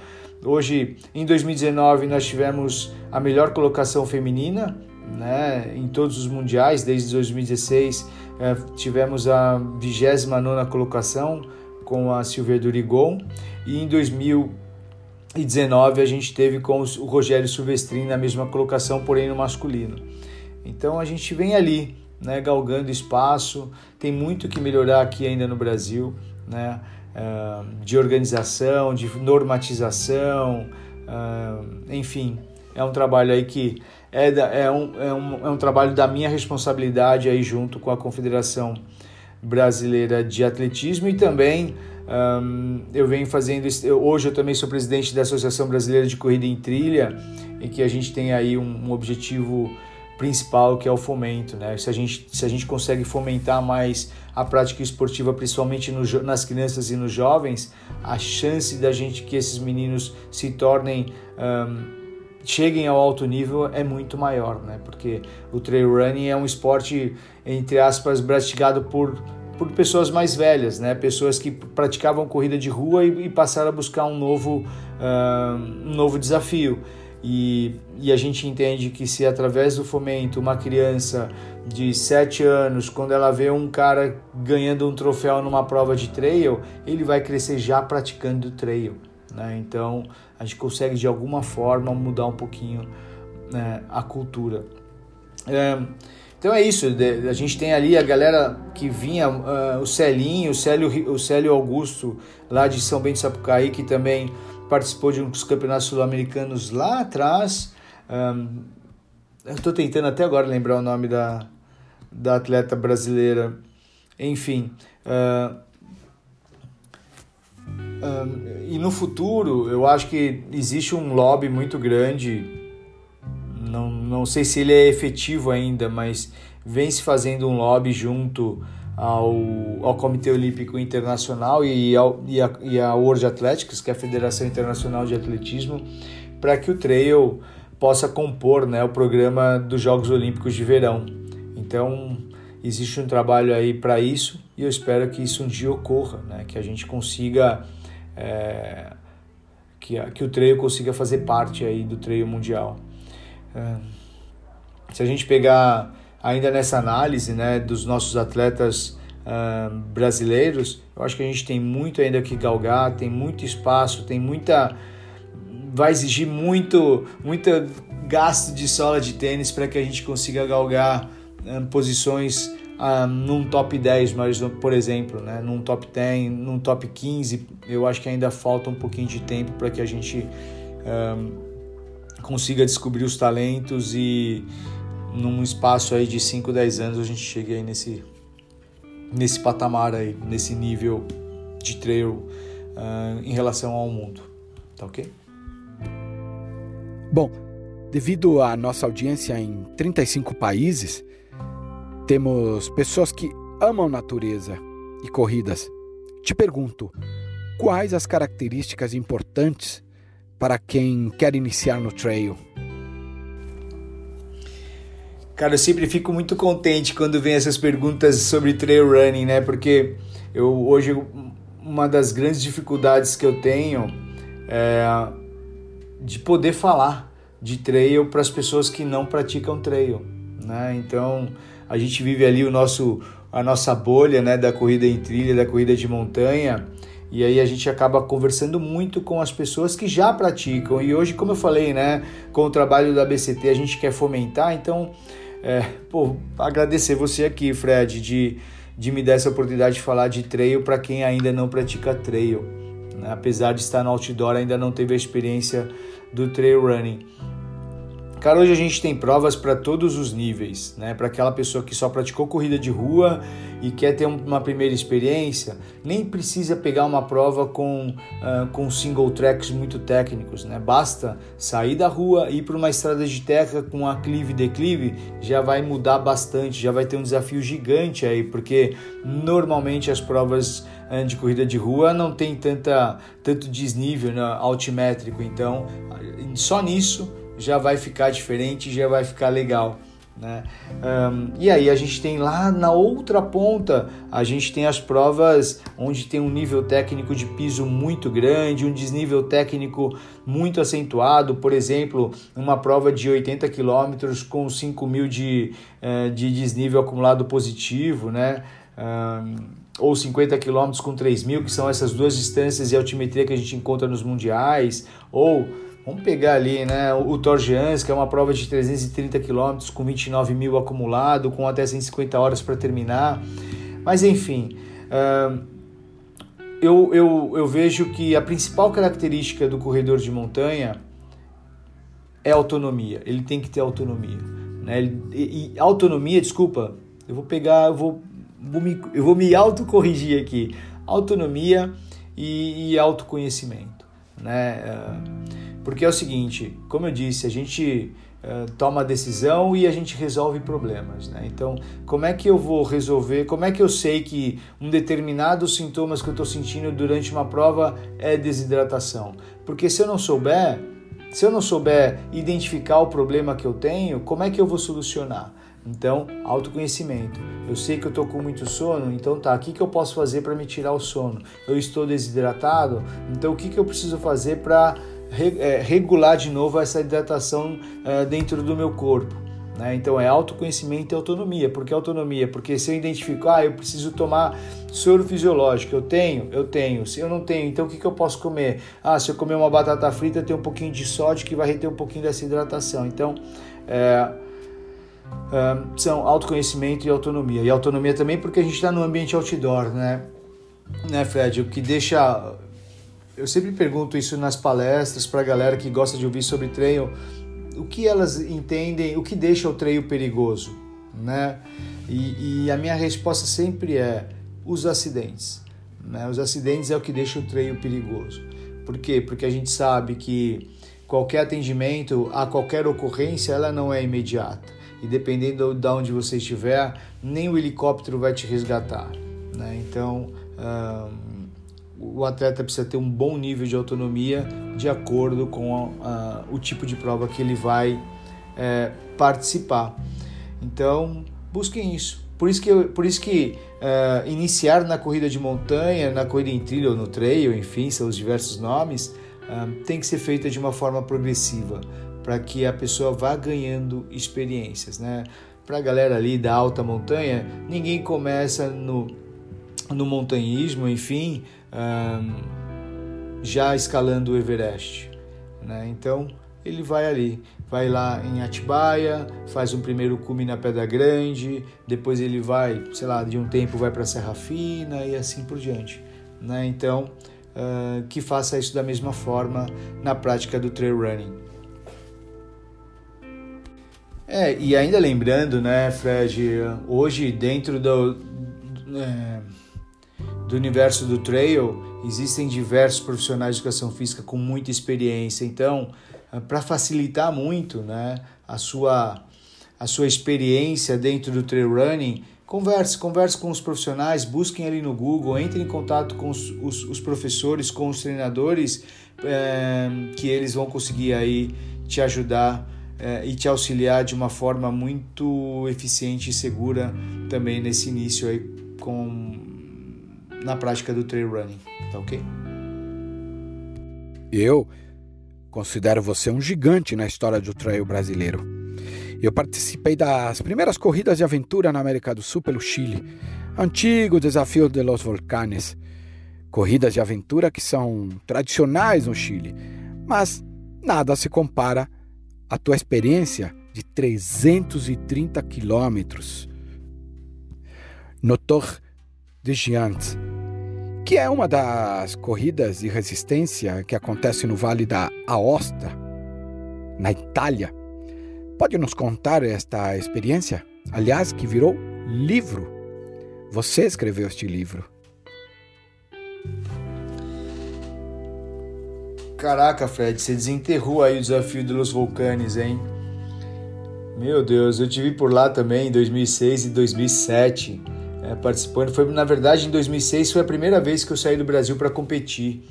Hoje, em 2019, nós tivemos a melhor colocação feminina né, em todos os mundiais, desde 2016 eh, tivemos a 29 colocação com a Silvia Durigon e em 2019 a gente teve com o Rogério Silvestrin na mesma colocação, porém no masculino. Então a gente vem ali, né, galgando espaço, tem muito que melhorar aqui ainda no Brasil, né, eh, de organização, de normatização, eh, enfim, é um trabalho aí que é, é, um, é, um, é um trabalho da minha responsabilidade aí junto com a Confederação Brasileira de Atletismo e também um, eu venho fazendo hoje eu também sou presidente da Associação Brasileira de Corrida em Trilha em que a gente tem aí um, um objetivo principal que é o fomento, né? Se a gente se a gente consegue fomentar mais a prática esportiva, principalmente no, nas crianças e nos jovens, a chance da gente que esses meninos se tornem um, cheguem ao alto nível é muito maior, né? Porque o trail running é um esporte entre aspas praticado por por pessoas mais velhas, né? Pessoas que praticavam corrida de rua e, e passaram a buscar um novo uh, um novo desafio. E, e, a gente entende que se através do fomento uma criança de 7 anos, quando ela vê um cara ganhando um troféu numa prova de trail, ele vai crescer já praticando trail. Né? Então a gente consegue de alguma forma mudar um pouquinho né, a cultura. É, então é isso, a gente tem ali a galera que vinha, uh, o Celinho, o Célio, o Célio Augusto, lá de São Bento de Sapucaí, que também participou de um dos campeonatos sul-americanos lá atrás. Um, eu estou tentando até agora lembrar o nome da, da atleta brasileira. Enfim. Uh, um, e no futuro, eu acho que existe um lobby muito grande. Não, não sei se ele é efetivo ainda, mas vem se fazendo um lobby junto ao, ao Comitê Olímpico Internacional e, ao, e, a, e a World Athletics, que é a Federação Internacional de Atletismo, para que o trail possa compor né, o programa dos Jogos Olímpicos de Verão. Então, existe um trabalho aí para isso e eu espero que isso um dia ocorra, né, que a gente consiga, é, que, que o trail consiga fazer parte aí do trail mundial. É, se a gente pegar ainda nessa análise né, dos nossos atletas uh, brasileiros, eu acho que a gente tem muito ainda que galgar, tem muito espaço, tem muita. vai exigir muito, muito gasto de sola de tênis para que a gente consiga galgar uh, posições uh, num top 10, mas, por exemplo, né, num top 10, num top 15, eu acho que ainda falta um pouquinho de tempo para que a gente consiga descobrir os talentos e num espaço aí de 5, 10 anos a gente chegue aí nesse, nesse patamar aí, nesse nível de trail uh, em relação ao mundo. Tá ok?
Bom, devido à nossa audiência em 35 países, temos pessoas que amam natureza e corridas. Te pergunto, quais as características importantes para quem quer iniciar no trail?
Cara, eu sempre fico muito contente quando vem essas perguntas sobre trail running, né? Porque eu hoje uma das grandes dificuldades que eu tenho é de poder falar de trail para as pessoas que não praticam trail, né? Então, a gente vive ali o nosso a nossa bolha, né, da corrida em trilha, da corrida de montanha, e aí a gente acaba conversando muito com as pessoas que já praticam. E hoje, como eu falei, né, com o trabalho da BCT, a gente quer fomentar, então é, pô, agradecer você aqui, Fred, de, de me dar essa oportunidade de falar de trail para quem ainda não pratica trail. Né? Apesar de estar no outdoor, ainda não teve a experiência do trail running. Cara, hoje a gente tem provas para todos os níveis, né? Para aquela pessoa que só praticou corrida de rua e quer ter uma primeira experiência, nem precisa pegar uma prova com, uh, com single tracks muito técnicos, né? Basta sair da rua e ir para uma estrada de terra com aclive e declive, já vai mudar bastante, já vai ter um desafio gigante aí, porque normalmente as provas uh, de corrida de rua não tem tanta, tanto desnível né, altimétrico, então só nisso já vai ficar diferente, já vai ficar legal. Né? Um, e aí a gente tem lá na outra ponta, a gente tem as provas onde tem um nível técnico de piso muito grande, um desnível técnico muito acentuado, por exemplo, uma prova de 80 km com 5 mil de, uh, de desnível acumulado positivo, né? Um, ou 50 km com 3 mil, que são essas duas distâncias de altimetria que a gente encontra nos mundiais, ou Vamos pegar ali, né, o Torgians, que é uma prova de 330 km com 29 mil acumulado, com até 150 horas para terminar. Mas enfim, uh, eu, eu, eu vejo que a principal característica do corredor de montanha é autonomia. Ele tem que ter autonomia. Né? E, e autonomia, desculpa, eu vou pegar, eu vou, vou me, eu vou me autocorrigir aqui. Autonomia e, e autoconhecimento. Né? Uh, porque é o seguinte, como eu disse, a gente uh, toma decisão e a gente resolve problemas. Né? Então, como é que eu vou resolver? Como é que eu sei que um determinado sintomas que eu estou sentindo durante uma prova é desidratação? Porque se eu não souber, se eu não souber identificar o problema que eu tenho, como é que eu vou solucionar? Então, autoconhecimento. Eu sei que eu estou com muito sono, então tá, o que, que eu posso fazer para me tirar o sono? Eu estou desidratado, então o que, que eu preciso fazer para regular de novo essa hidratação é, dentro do meu corpo. Né? Então é autoconhecimento e autonomia. Por que autonomia? Porque se eu identifico, ah, eu preciso tomar soro fisiológico, eu tenho, eu tenho. Se eu não tenho, então o que, que eu posso comer? Ah, se eu comer uma batata frita, tem um pouquinho de sódio que vai reter um pouquinho dessa hidratação. Então, é, é, são autoconhecimento e autonomia. E autonomia também porque a gente está no ambiente outdoor, né? Né, Fred? O que deixa eu sempre pergunto isso nas palestras para a galera que gosta de ouvir sobre trail, o que elas entendem, o que deixa o trail perigoso, né? E, e a minha resposta sempre é os acidentes. Né? Os acidentes é o que deixa o trail perigoso. Por quê? Porque a gente sabe que qualquer atendimento, a qualquer ocorrência, ela não é imediata. E dependendo de onde você estiver, nem o helicóptero vai te resgatar. Né? Então, o atleta precisa ter um bom nível de autonomia de acordo com a, o tipo de prova que ele vai é, participar. Então, busquem isso. Por isso que, por isso que uh, iniciar na corrida de montanha, na corrida em trilha ou no trail, enfim, são os diversos nomes, uh, tem que ser feita de uma forma progressiva, para que a pessoa vá ganhando experiências. Né? Para a galera ali da alta montanha, ninguém começa no, no montanhismo, enfim, já escalando o Everest. Né? Então ele vai ali, vai lá em Atibaia, faz um primeiro cume na Pedra Grande, depois ele vai, sei lá, de um tempo vai para Serra Fina e assim por diante. Né? Então uh, que faça isso da mesma forma na prática do trail running. É, e ainda lembrando, né, Fred, hoje dentro do é, do universo do trail, existem diversos profissionais de educação física com muita experiência. Então, ah, para facilitar muito né, a, sua, a sua experiência dentro do trail running, converse, converse com os profissionais, busquem ali no Google, entre em contato com os, os, os professores, com os treinadores, é, que eles vão conseguir aí te ajudar é, e te auxiliar de uma forma muito eficiente e segura também nesse início aí com na prática do trail running, tá ok?
Eu considero você um gigante na história do trail brasileiro. Eu participei das primeiras corridas de aventura na América do Sul pelo Chile, antigo desafio de los volcanes. Corridas de aventura que são tradicionais no Chile, mas nada se compara à tua experiência de 330 quilômetros. No Torre de Giants, que é uma das corridas de resistência que acontece no Vale da Aosta, na Itália. Pode nos contar esta experiência? Aliás, que virou livro. Você escreveu este livro.
Caraca, Fred, você desenterrou aí o desafio dos vulcanes, hein? Meu Deus, eu tive por lá também em 2006 e 2007 é, participando. Foi, na verdade, em 2006 foi a primeira vez que eu saí do Brasil para competir,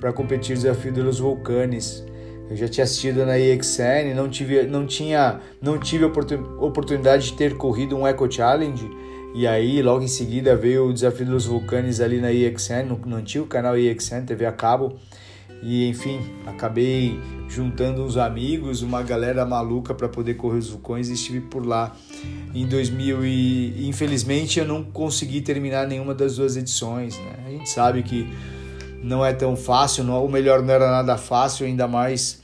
para competir o desafio dos Vulcanes. Eu já tinha assistido na EXN, não tive, não tinha, não tive oportunidade de ter corrido um Eco Challenge. E aí, logo em seguida, veio o desafio dos Vulcanes ali na EXN, no, no antigo canal EXN, TV a cabo. E enfim, acabei juntando uns amigos, uma galera maluca para poder correr os vulcões e estive por lá em 2000 e infelizmente eu não consegui terminar nenhuma das duas edições, né? A gente sabe que não é tão fácil, não, ou melhor, não era nada fácil, ainda mais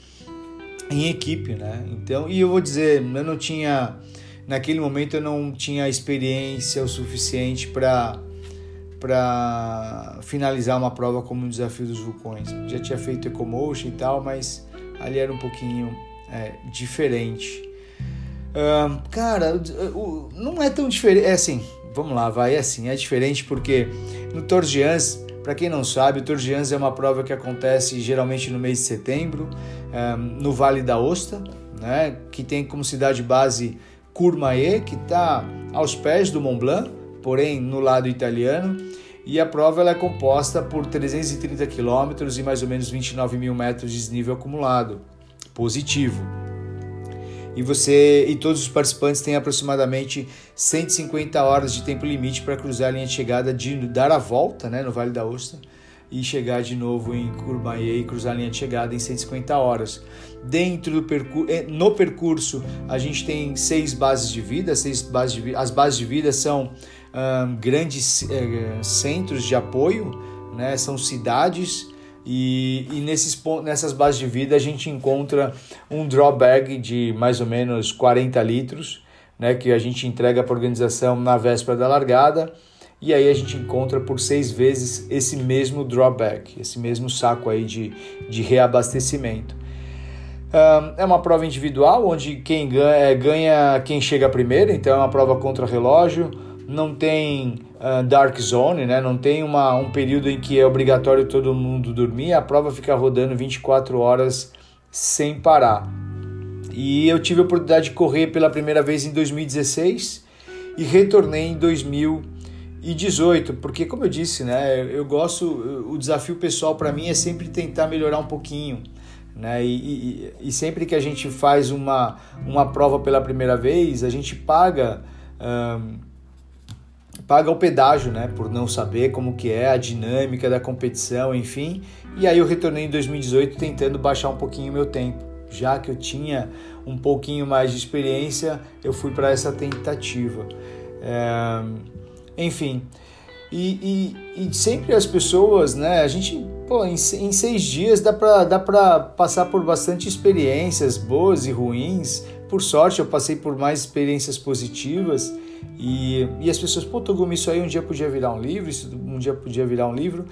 em equipe, né? Então, e eu vou dizer, eu não tinha naquele momento eu não tinha experiência o suficiente para para finalizar uma prova como o desafio dos vulcões. Já tinha feito Ecomotion e tal, mas ali era um pouquinho é, diferente. Cara, não é tão diferente. É assim, vamos lá, vai, é assim, é diferente porque no Tour de Ans, para quem não sabe, o Tour de Ans é uma prova que acontece geralmente no mês de setembro, um, no Vale da Osta, né, que tem como cidade base Courmayeur, que está aos pés do Mont Blanc, porém no lado italiano, e a prova ela é composta por 330 quilômetros e mais ou menos 29 mil metros de desnível acumulado, positivo. E você e todos os participantes têm aproximadamente 150 horas de tempo limite para cruzar a linha de chegada, de dar a volta né, no Vale da Ostra e chegar de novo em Courmayeur e cruzar a linha de chegada em 150 horas. Dentro do percurso, eh, no percurso, a gente tem seis bases de vida, seis bases de, as bases de vida são grandes uh, centros de apoio, né? são cidades e, e nesses, nessas bases de vida a gente encontra um drawbag de mais ou menos 40 litros, né? que a gente entrega para a organização na véspera da largada e aí a gente encontra por seis vezes esse mesmo drawback, esse mesmo saco aí de, de reabastecimento. é uma prova individual, onde quem ganha, é, ganha quem chega primeiro, então é uma prova contra relógio, não tem uh, dark zone, né? não tem uma, um período em que é obrigatório todo mundo dormir, a prova fica rodando 24 horas sem parar. E eu tive a oportunidade de correr pela primeira vez em 2016 e retornei em 2018, porque como eu disse, né, eu gosto, o desafio pessoal para mim é sempre tentar melhorar um pouquinho. Né? E, e, e, sempre que a gente faz uma, uma prova pela primeira vez, a gente paga um, paga o pedágio, né, por não saber como que é a dinâmica da competição, enfim. E aí eu retornei em 2018 tentando baixar um pouquinho o meu tempo já que eu tinha um pouquinho mais de experiência, eu fui para essa tentativa. É, enfim, e, e, e, sempre as pessoas, né? A gente, pô, em, em seis dias dá para dá passar por bastante experiências boas e ruins. Por sorte, eu passei por mais experiências positivas. E, e as pessoas, pô, Togumi, isso aí um dia podia virar um livro, isso um dia podia virar um livro.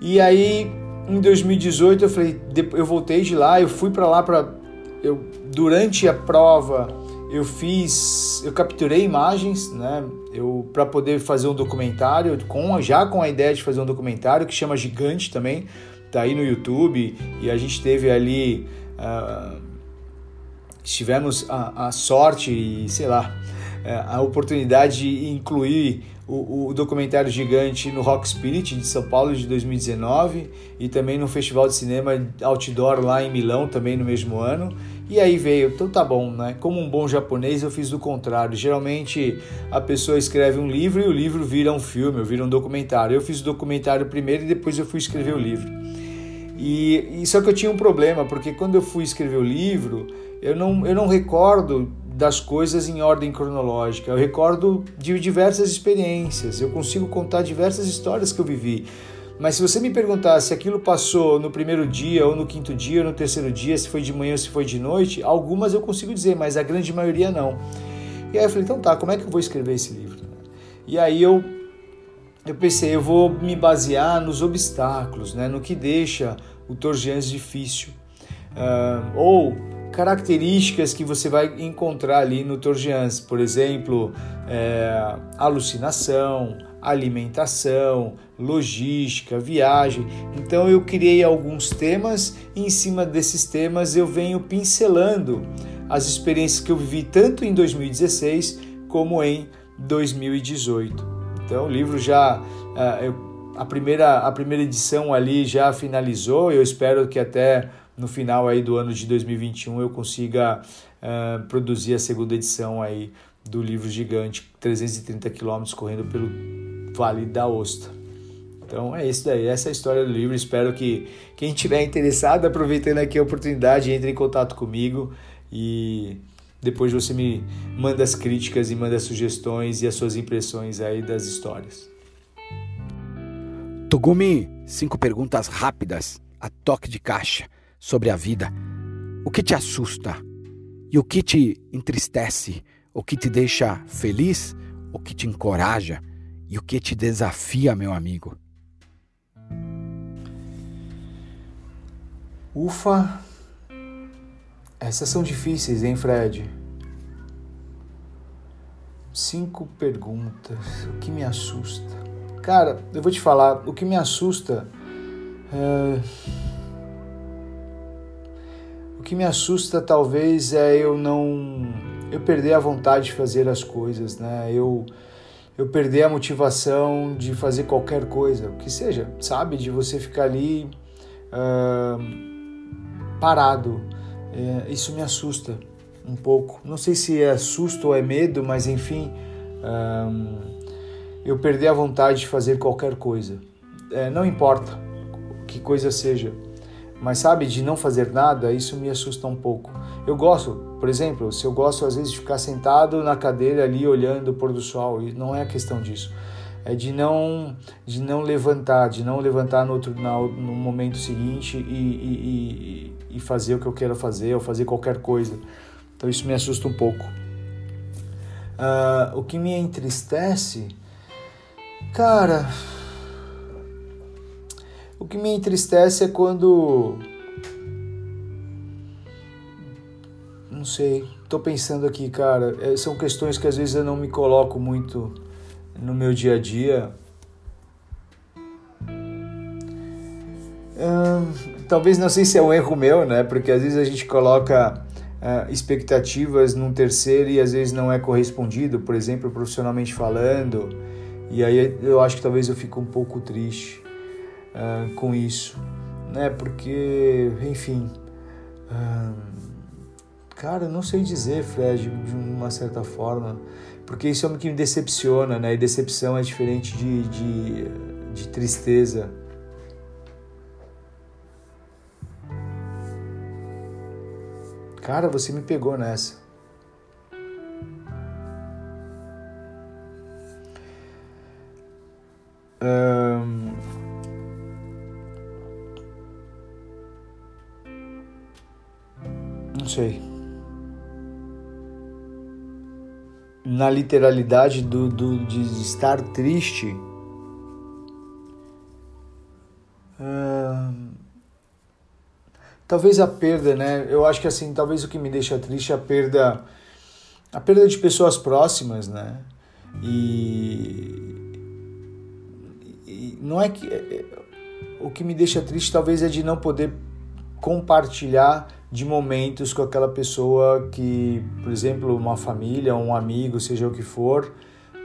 E aí em 2018 eu falei, eu voltei de lá, eu fui para lá para eu durante a prova eu fiz, eu capturei imagens, né? Eu para poder fazer um documentário com já com a ideia de fazer um documentário que chama Gigante também, tá aí no YouTube e a gente teve ali uh, tivemos a, a sorte e sei lá a oportunidade de incluir o, o, documentário gigante no Rock Spirit de São Paulo de 2019 e também no Festival de Cinema Outdoor lá em Milão também no mesmo ano. E aí veio, então tá bom, né? Como um bom japonês eu fiz do contrário. Geralmente a pessoa escreve um livro e o livro vira um filme, ou vira um documentário. Eu fiz o documentário primeiro e depois eu fui escrever o livro. E, e só que eu tinha um problema, porque quando eu fui escrever o livro, eu não, eu não recordo das coisas em ordem cronológica. Eu recordo de diversas experiências, eu consigo contar diversas histórias que eu vivi. Mas se você me perguntar se aquilo passou no primeiro dia, ou no quinto dia, ou no terceiro dia, se foi de manhã ou se foi de noite, algumas eu consigo dizer, mas a grande maioria não. E aí eu falei, então tá, como é que eu vou escrever esse livro? E aí eu, eu pensei, eu vou me basear nos obstáculos, né, no que deixa o Torgians difícil. Uh, ou características que você vai encontrar ali no Torgians, por exemplo, é, alucinação, alimentação, logística, viagem. Então eu criei alguns temas e em cima desses temas eu venho pincelando as experiências que eu vivi tanto em 2016 como em 2018. Então o livro já é, a primeira a primeira edição ali já finalizou. Eu espero que até no final aí do ano de 2021 eu consiga uh, produzir a segunda edição aí do livro gigante, 330 quilômetros correndo pelo Vale da Osta. Então é isso daí, essa é a história do livro. Espero que quem tiver interessado, aproveitando aqui a oportunidade, entre em contato comigo e depois você me manda as críticas e manda as sugestões e as suas impressões aí das histórias.
Togumi, cinco perguntas rápidas, a toque de caixa sobre a vida. O que te assusta? E o que te entristece? O que te deixa feliz? O que te encoraja? E o que te desafia, meu amigo?
Ufa! Essas são difíceis, hein, Fred? Cinco perguntas. O que me assusta? Cara, eu vou te falar, o que me assusta. É que me assusta talvez é eu não eu perder a vontade de fazer as coisas, né? Eu eu perder a motivação de fazer qualquer coisa, que seja, sabe, de você ficar ali uh, parado. É, isso me assusta um pouco. Não sei se é susto ou é medo, mas enfim, eu perder a vontade de fazer qualquer coisa. É, não importa que coisa seja mas sabe, de não fazer nada, isso me assusta um pouco. Eu gosto, por exemplo, se eu gosto às vezes de ficar sentado na cadeira ali olhando o pôr do sol, e não é questão disso. É de não, de não levantar, de não levantar no, outro, no, no momento seguinte e, e, e, e fazer o que eu quero fazer, ou fazer qualquer coisa. Então isso me assusta um pouco. Uh, o que me entristece, Cara, o que me entristece é quando. Não sei, tô pensando aqui, cara. É, são questões que às vezes eu não me coloco muito no meu dia a dia. Hum, talvez não sei se é um erro meu, né? Porque às vezes a gente coloca uh, expectativas num terceiro e às vezes não é correspondido, por exemplo, profissionalmente falando. E aí eu acho que talvez eu fique um pouco triste uh, com isso, né? Porque, enfim, uh, cara, não sei dizer, Fred, de uma certa forma, porque isso é o que me decepciona, né? E decepção é diferente de, de, de tristeza. Cara, você me pegou nessa. Um... Não sei. Na literalidade do, do, de estar triste. talvez a perda, né? Eu acho que assim, talvez o que me deixa triste é a perda a perda de pessoas próximas, né? E, e não é que é, é, o que me deixa triste talvez é de não poder compartilhar de momentos com aquela pessoa que, por exemplo, uma família, um amigo, seja o que for,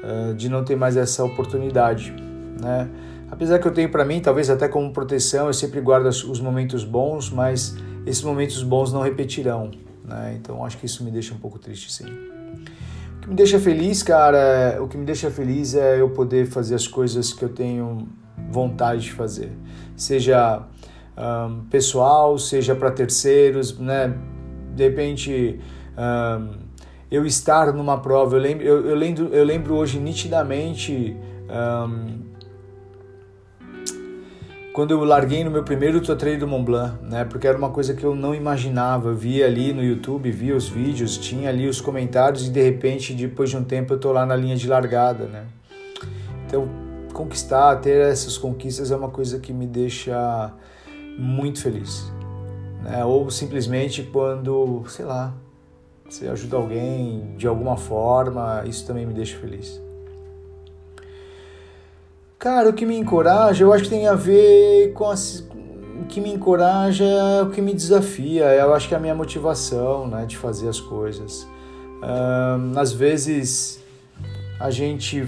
eh, de não ter mais essa oportunidade, né? Apesar que eu tenho para mim, talvez até como proteção, eu sempre guardo os momentos bons, mas esses momentos bons não repetirão, né? Então acho que isso me deixa um pouco triste, sim. O que me deixa feliz, cara, o que me deixa feliz é eu poder fazer as coisas que eu tenho vontade de fazer, seja um, pessoal, seja para terceiros, né? De repente um, eu estar numa prova, eu lembro, eu, eu lembro, eu lembro hoje nitidamente um, quando eu larguei no meu primeiro Totrei do Mont Blanc, né? Porque era uma coisa que eu não imaginava. Eu via ali no YouTube, via os vídeos, tinha ali os comentários e de repente, depois de um tempo, eu tô lá na linha de largada, né? Então, conquistar, ter essas conquistas é uma coisa que me deixa muito feliz, né? Ou simplesmente quando, sei lá, você ajuda alguém de alguma forma, isso também me deixa feliz. Cara, o que me encoraja, eu acho que tem a ver com o que me encoraja é o que me desafia. Eu acho que é a minha motivação, né, de fazer as coisas. Um, às vezes a gente,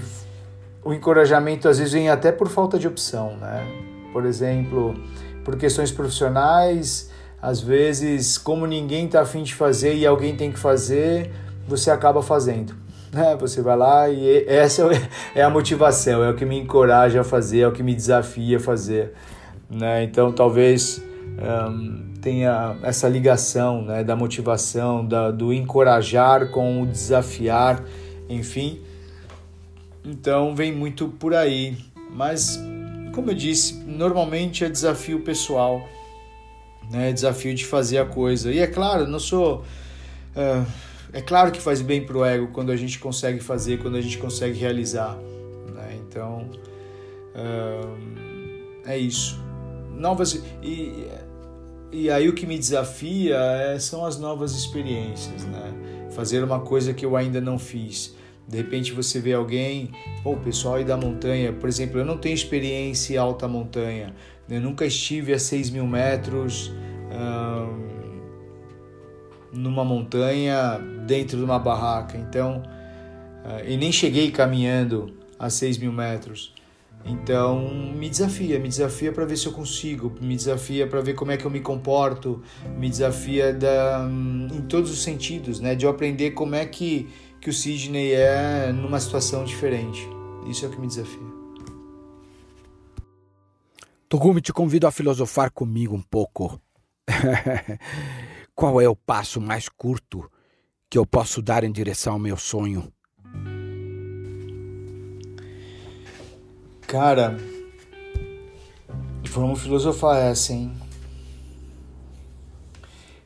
o encorajamento às vezes vem até por falta de opção, né? Por exemplo, por questões profissionais, às vezes como ninguém está afim de fazer e alguém tem que fazer, você acaba fazendo né? Você vai lá e essa é a motivação, é o que me encoraja a fazer, é o que me desafia a fazer, né? Então talvez um, tenha essa ligação, né? Da motivação, da, do encorajar com o desafiar, enfim. Então vem muito por aí, mas como eu disse, normalmente é desafio pessoal, né? Desafio de fazer a coisa. E é claro, não sou uh, é claro que faz bem para o ego quando a gente consegue fazer, quando a gente consegue realizar. Né? Então, é isso. Novas e, e aí o que me desafia é, são as novas experiências, né? Fazer uma coisa que eu ainda não fiz. De repente você vê alguém, o pessoal aí da montanha, por exemplo, eu não tenho experiência em alta montanha, eu nunca estive a 6 mil metros numa montanha dentro de uma barraca. Então, uh, e nem cheguei caminhando a 6 mil metros. Então, me desafia, me desafia para ver se eu consigo, me desafia para ver como é que eu me comporto, me desafia da, em todos os sentidos, né? De eu aprender como é que, que o Sidney é numa situação diferente. Isso é o que me desafia.
Togumi, te convido a filosofar comigo um pouco. Qual é o passo mais curto que eu posso dar em direção ao meu sonho?
Cara, vamos filosofar essa, hein?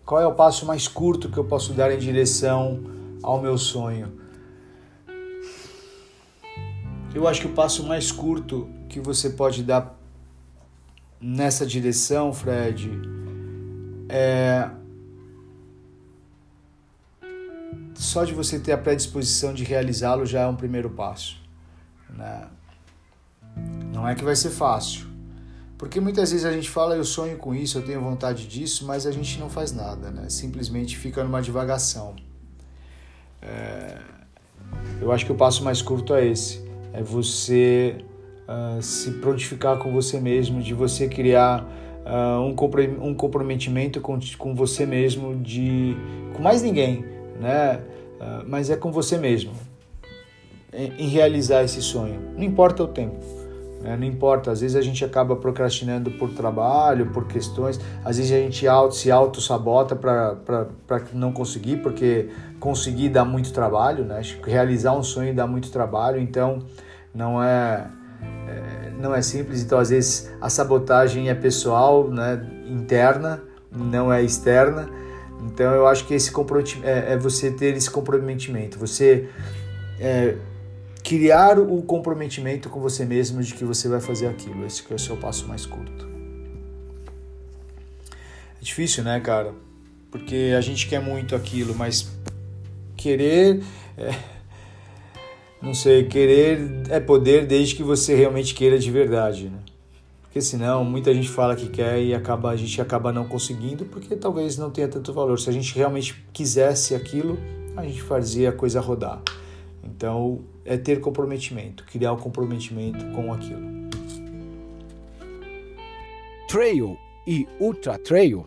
Qual é o passo mais curto que eu posso dar em direção ao meu sonho? eu acho que o passo mais curto que você pode dar nessa direção, Fred, é só de você ter a predisposição de realizá-lo já é um primeiro passo. Né? Não é que vai ser fácil, porque muitas vezes a gente fala eu sonho com isso, eu tenho vontade disso, mas a gente não faz nada, né? Simplesmente fica numa divagação. É... Eu acho que o passo mais curto é esse, é você uh, se prontificar com você mesmo, de você criar uh, um, comprometimento com, com você mesmo, de com mais ninguém, né? Uh, mas é com você mesmo, em, em realizar esse sonho. Não importa o tempo. Né? Não importa, às vezes a gente acaba procrastinando por trabalho, por questões, às vezes a gente auto, se auto-sabota para não conseguir, porque conseguir dá muito trabalho, né? realizar um sonho dá muito trabalho, então não é, é, não é simples. Então, às vezes, a sabotagem é pessoal, né? interna, não é externa. Então, eu acho que esse é, é você ter esse comprometimento, você é, criar o comprometimento com você mesmo de que você vai fazer aquilo. Esse que é o seu passo mais curto. É difícil, né, cara? Porque a gente quer muito aquilo, mas querer. É, não sei, querer é poder desde que você realmente queira de verdade, né? Porque senão muita gente fala que quer e acaba, a gente acaba não conseguindo porque talvez não tenha tanto valor. Se a gente realmente quisesse aquilo, a gente fazia a coisa rodar. Então, é ter comprometimento, criar o um comprometimento com aquilo.
Trail e ultra trail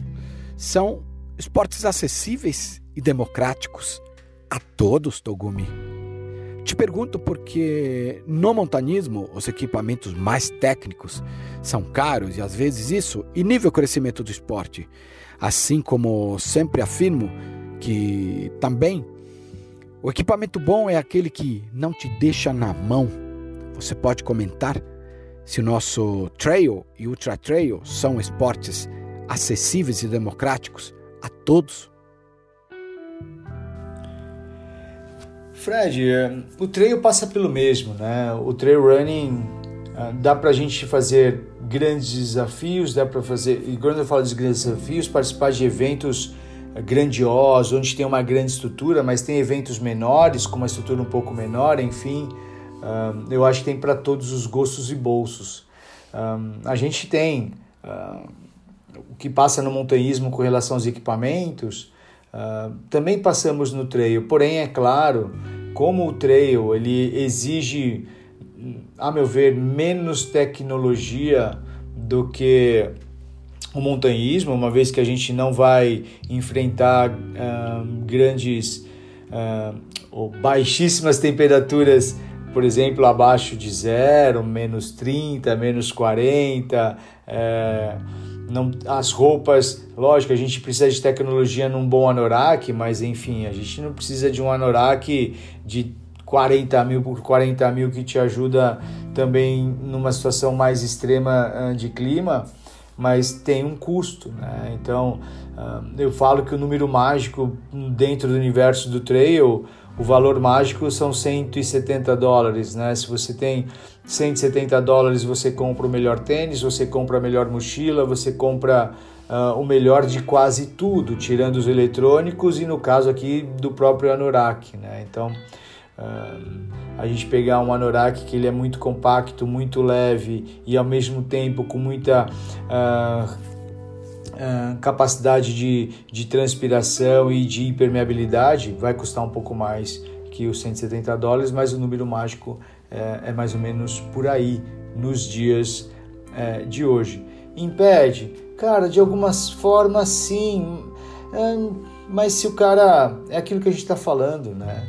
são esportes acessíveis e democráticos a todos, Togumi. Te pergunto porque no montanismo os equipamentos mais técnicos são caros e às vezes isso inibe o crescimento do esporte. Assim como sempre afirmo que também o equipamento bom é aquele que não te deixa na mão. Você pode comentar se o nosso trail e ultra trail são esportes acessíveis e democráticos a todos?
Fred, é, o trail passa pelo mesmo, né? O trail running ah, dá para a gente fazer grandes desafios, dá para fazer, e quando eu falo de grandes desafios, participar de eventos grandioso, onde tem uma grande estrutura, mas tem eventos menores, com uma estrutura um pouco menor, enfim, um, eu acho que tem para todos os gostos e bolsos. Um, a gente tem o que passa no montanhismo com relação aos equipamentos, também passamos no trail, porém, é claro, como o trail ele exige, a meu ver, menos tecnologia do que o montanhismo, uma vez que a gente não vai enfrentar grandes ou baixíssimas temperaturas, por exemplo, abaixo de zero, menos 30, menos 40. É, não, as roupas, lógico, a gente precisa de tecnologia num bom anorak, mas enfim, a gente não precisa de um anorak de 40 mil por 40 mil que te ajuda também numa situação mais extrema de clima mas tem um custo, né? Então eu falo que o número mágico dentro do universo do trail, o valor mágico são 170 dólares, né? Se você tem 170 dólares, você compra o melhor tênis, você compra a melhor mochila, você compra uh, o melhor de quase tudo, tirando os eletrônicos e no caso aqui do próprio anorak, né? Então a gente pegar um anorak que ele é muito compacto, muito leve e ao mesmo tempo com muita uh, uh, capacidade de, de transpiração e de impermeabilidade, vai custar um pouco mais que os 170 dólares, mas o número mágico é, é mais ou menos por aí nos dias é, de hoje. Impede? Cara, de algumas formas sim, mas se o cara. É aquilo que a gente está falando, né?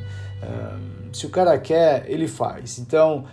Se o cara quer, ele faz. Então,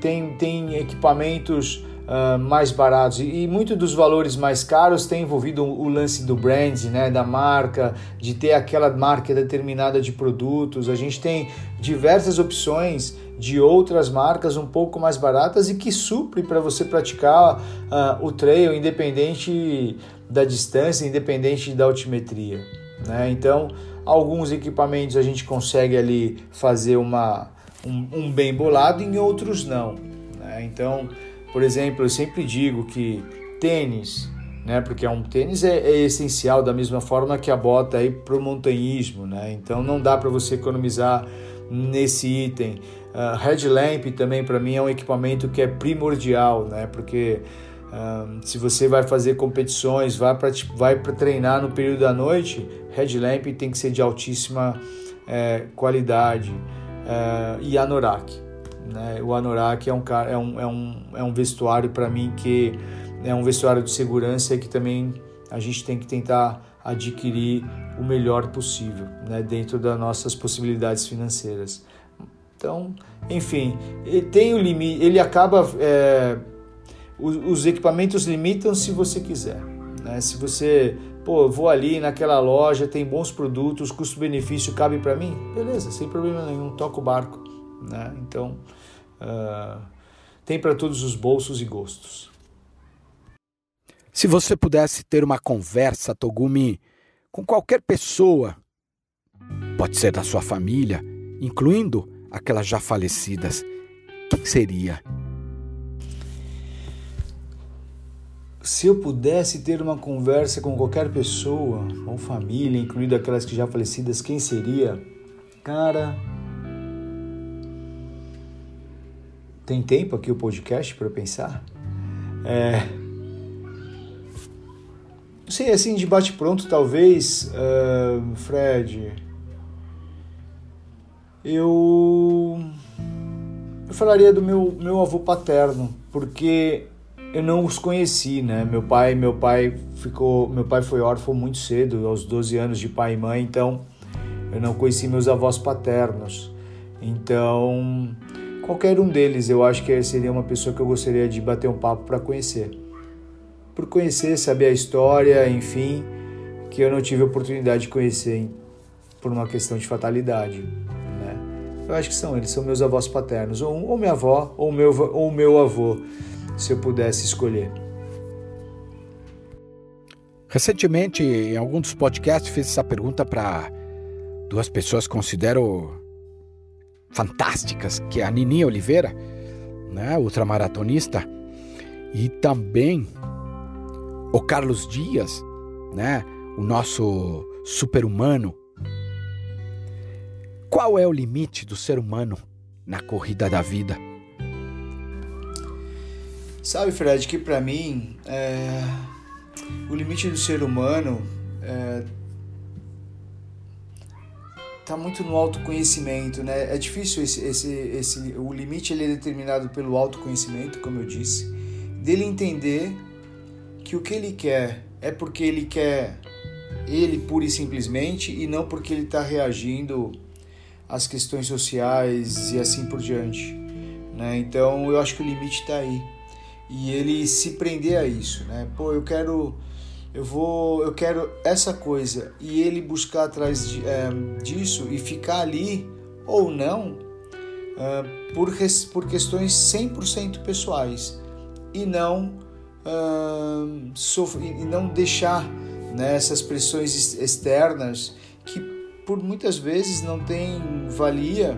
tem, tem equipamentos uh, mais baratos e, e muitos dos valores mais caros tem envolvido o lance do brand, né, da marca, de ter aquela marca determinada de produtos. A gente tem diversas opções de outras marcas um pouco mais baratas e que supre para você praticar uh, o trail independente da distância, independente da altimetria. Né? Então, alguns equipamentos a gente consegue ali fazer uma, um, um bem bolado, em outros não. Né? Então, por exemplo, eu sempre digo que tênis, né? Porque é um tênis é, é essencial da mesma forma que a bota aí para o montanhismo, né? Então não dá para você economizar nesse item. Uh, headlamp também para mim é um equipamento que é primordial, né? Porque se você vai fazer competições, vai para vai treinar no período da noite, headlamp tem que ser de altíssima é, qualidade uh, e anorak. Né? O anorak é um, é um, é um, é um vestuário para mim que é um vestuário de segurança que também a gente tem que tentar adquirir o melhor possível, né, dentro das nossas possibilidades financeiras. Então, enfim, tem o limite, ele acaba, é, os, os, equipamentos limitam se você quiser. Né? Se você, pô, vou ali naquela loja, tem bons produtos, custo-benefício cabe para mim, beleza, sem problema nenhum, toca o barco. Né? Então, uh, tem para todos os bolsos e gostos.
Se você pudesse ter uma conversa, Togumi, com qualquer pessoa, pode ser da sua família, incluindo aquelas já falecidas, quem seria?
Se eu pudesse ter uma conversa com qualquer pessoa ou família, incluindo aquelas que já falecidas, quem seria? Cara, tem tempo aqui o podcast para pensar? É, não sei, assim, de bate-pronto, talvez, uh, Fred. Eu. Eu falaria do meu, meu avô paterno, porque eu não os conheci, né? Meu pai, meu pai ficou, meu pai foi órfão muito cedo, aos 12 anos de pai e mãe, então eu não conheci meus avós paternos. Então, qualquer um deles, eu acho que seria uma pessoa que eu gostaria de bater um papo para conhecer por conhecer, saber a história, enfim, que eu não tive oportunidade de conhecer por uma questão de fatalidade. Né? Eu acho que são eles, são meus avós paternos, ou, ou minha avó, ou meu, ou meu avô, se eu pudesse escolher.
Recentemente, em algum dos podcasts, fiz essa pergunta para duas pessoas que considero fantásticas, que é a Nininha Oliveira, né, ultramaratonista, e também o Carlos Dias, né? O nosso super-humano. Qual é o limite do ser humano na corrida da vida?
Sabe, Fred, que para mim é... o limite do ser humano é... tá muito no autoconhecimento, né? É difícil esse, esse, esse, o limite ele é determinado pelo autoconhecimento, como eu disse, dele entender que o que ele quer é porque ele quer ele pura e simplesmente e não porque ele está reagindo às questões sociais e assim por diante. Né? Então eu acho que o limite está aí e ele se prender a isso, né? Pô, eu quero, eu vou, eu quero essa coisa e ele buscar atrás de, é, disso e ficar ali ou não é, por, por questões 100% pessoais e não uh, e não deixar né, essas pressões externas que por muitas vezes não tem valia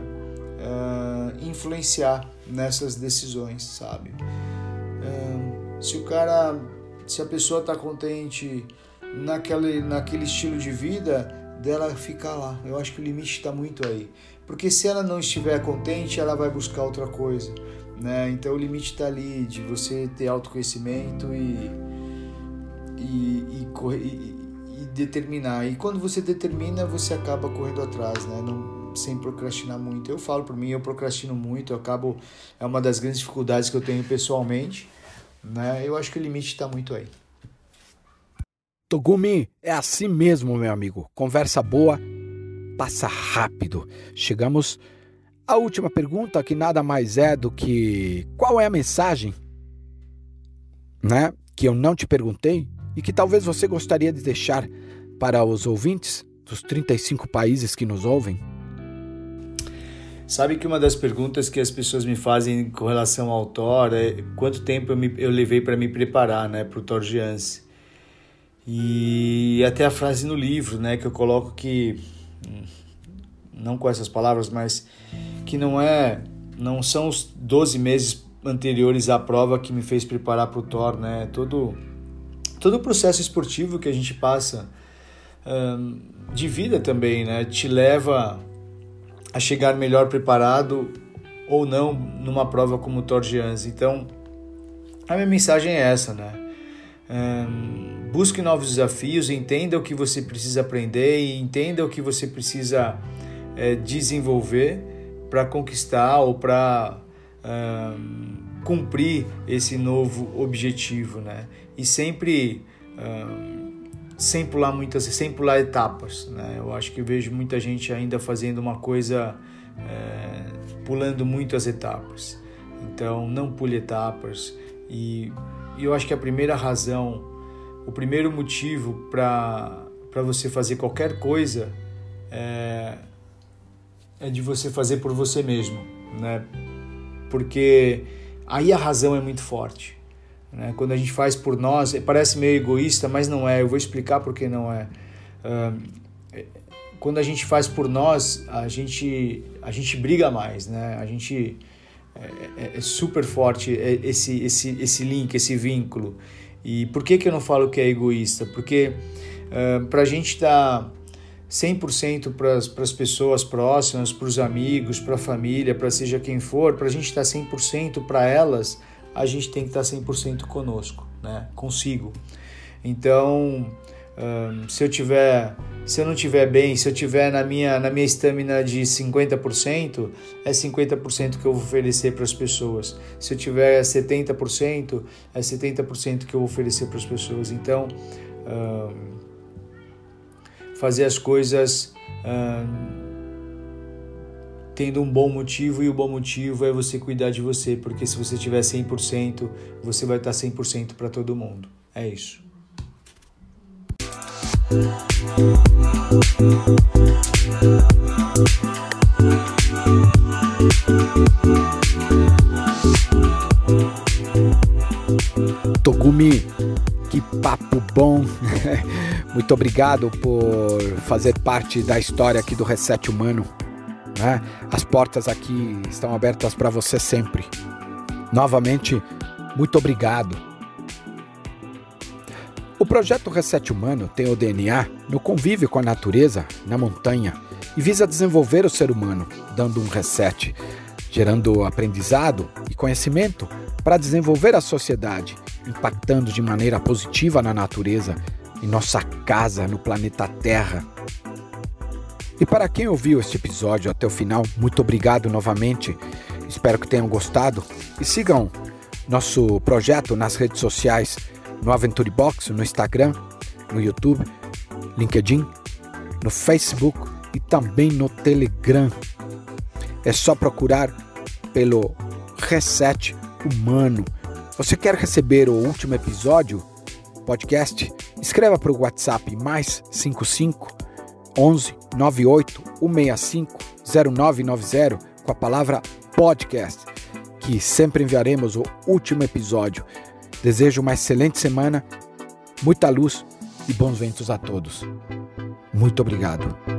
influenciar nessas decisões, sabe? Se o cara, se a pessoa está contente naquele, naquele estilo de vida, dela ficar lá. Eu acho que o limite está muito aí. Porque se ela não estiver contente, ela vai buscar outra coisa. Né? Então o limite está ali de você ter autoconhecimento e, e, e, e, determinar. E quando você determina, você acaba correndo atrás, né? Não, sem procrastinar muito. Eu falo por mim, eu procrastino muito, eu acabo. É uma das grandes dificuldades que eu tenho pessoalmente. Né? Eu acho que o limite está muito aí.
Togumi, é assim mesmo, meu amigo. Conversa boa, passa rápido. Chegamos à última pergunta, que nada mais é do que qual é a mensagem, né, que eu não te perguntei e que talvez você gostaria de deixar para os ouvintes dos 35 países que nos ouvem?
Sabe que uma das perguntas que as pessoas me fazem com relação ao Thor é quanto tempo eu, me, eu levei para me preparar né, para o Thor Giance. E até a frase no livro, né, que eu coloco que, não com essas palavras, mas que não é, não são os 12 meses anteriores à prova que me fez preparar para o Thor, né? Todo todo o processo esportivo que a gente passa um, de vida também, né? Te leva a chegar melhor preparado ou não numa prova como o Thor Gianz. Então, a minha mensagem é essa, né? Um, busque novos desafios, entenda o que você precisa aprender e entenda o que você precisa é, desenvolver para conquistar ou para um, cumprir esse novo objetivo, né? E sempre um, sem pular muitas, sem pular etapas, né? Eu acho que vejo muita gente ainda fazendo uma coisa é, pulando muitas etapas. Então, não pule etapas e, e eu acho que a primeira razão, o primeiro motivo para você fazer qualquer coisa é, é de você fazer por você mesmo, né? Porque aí a razão é muito forte. Né? Quando a gente faz por nós, parece meio egoísta, mas não é. Eu vou explicar por que não é. quando a gente faz por nós, a gente, a gente briga mais, né? A gente é, é, é super forte esse, esse, esse link, esse vínculo. E por que, que eu não falo que é egoísta? Porque uh, para a gente tá 100% para as pessoas próximas, para os amigos, para a família, para seja quem for, para a gente tá 100% para elas, a gente tem que estar tá 100% conosco, né? consigo. Então, um, se eu tiver se eu não tiver bem, se eu tiver na minha na minha estamina de 50%, é 50% que eu vou oferecer para as pessoas. Se eu tiver 70%, é 70% que eu vou oferecer para as pessoas. Então, um, fazer as coisas um, tendo um bom motivo e o bom motivo é você cuidar de você, porque se você tiver 100%, você vai estar 100% para todo mundo. É isso.
Togumi, que papo bom! Muito obrigado por fazer parte da história aqui do Reset Humano. Né? As portas aqui estão abertas para você sempre. Novamente, muito obrigado o projeto Reset Humano tem o DNA no convívio com a natureza, na montanha, e visa desenvolver o ser humano, dando um reset, gerando aprendizado e conhecimento para desenvolver a sociedade, impactando de maneira positiva na natureza, em nossa casa, no planeta Terra. E para quem ouviu este episódio até o final, muito obrigado novamente. Espero que tenham gostado e sigam nosso projeto nas redes sociais no Aventure Box, no Instagram, no YouTube, LinkedIn, no Facebook e também no Telegram. É só procurar pelo Reset Humano. Você quer receber o último episódio podcast? Escreva para o WhatsApp mais 55 11 98 165 0990 com a palavra podcast, que sempre enviaremos o último episódio. Desejo uma excelente semana, muita luz e bons ventos a todos. Muito obrigado.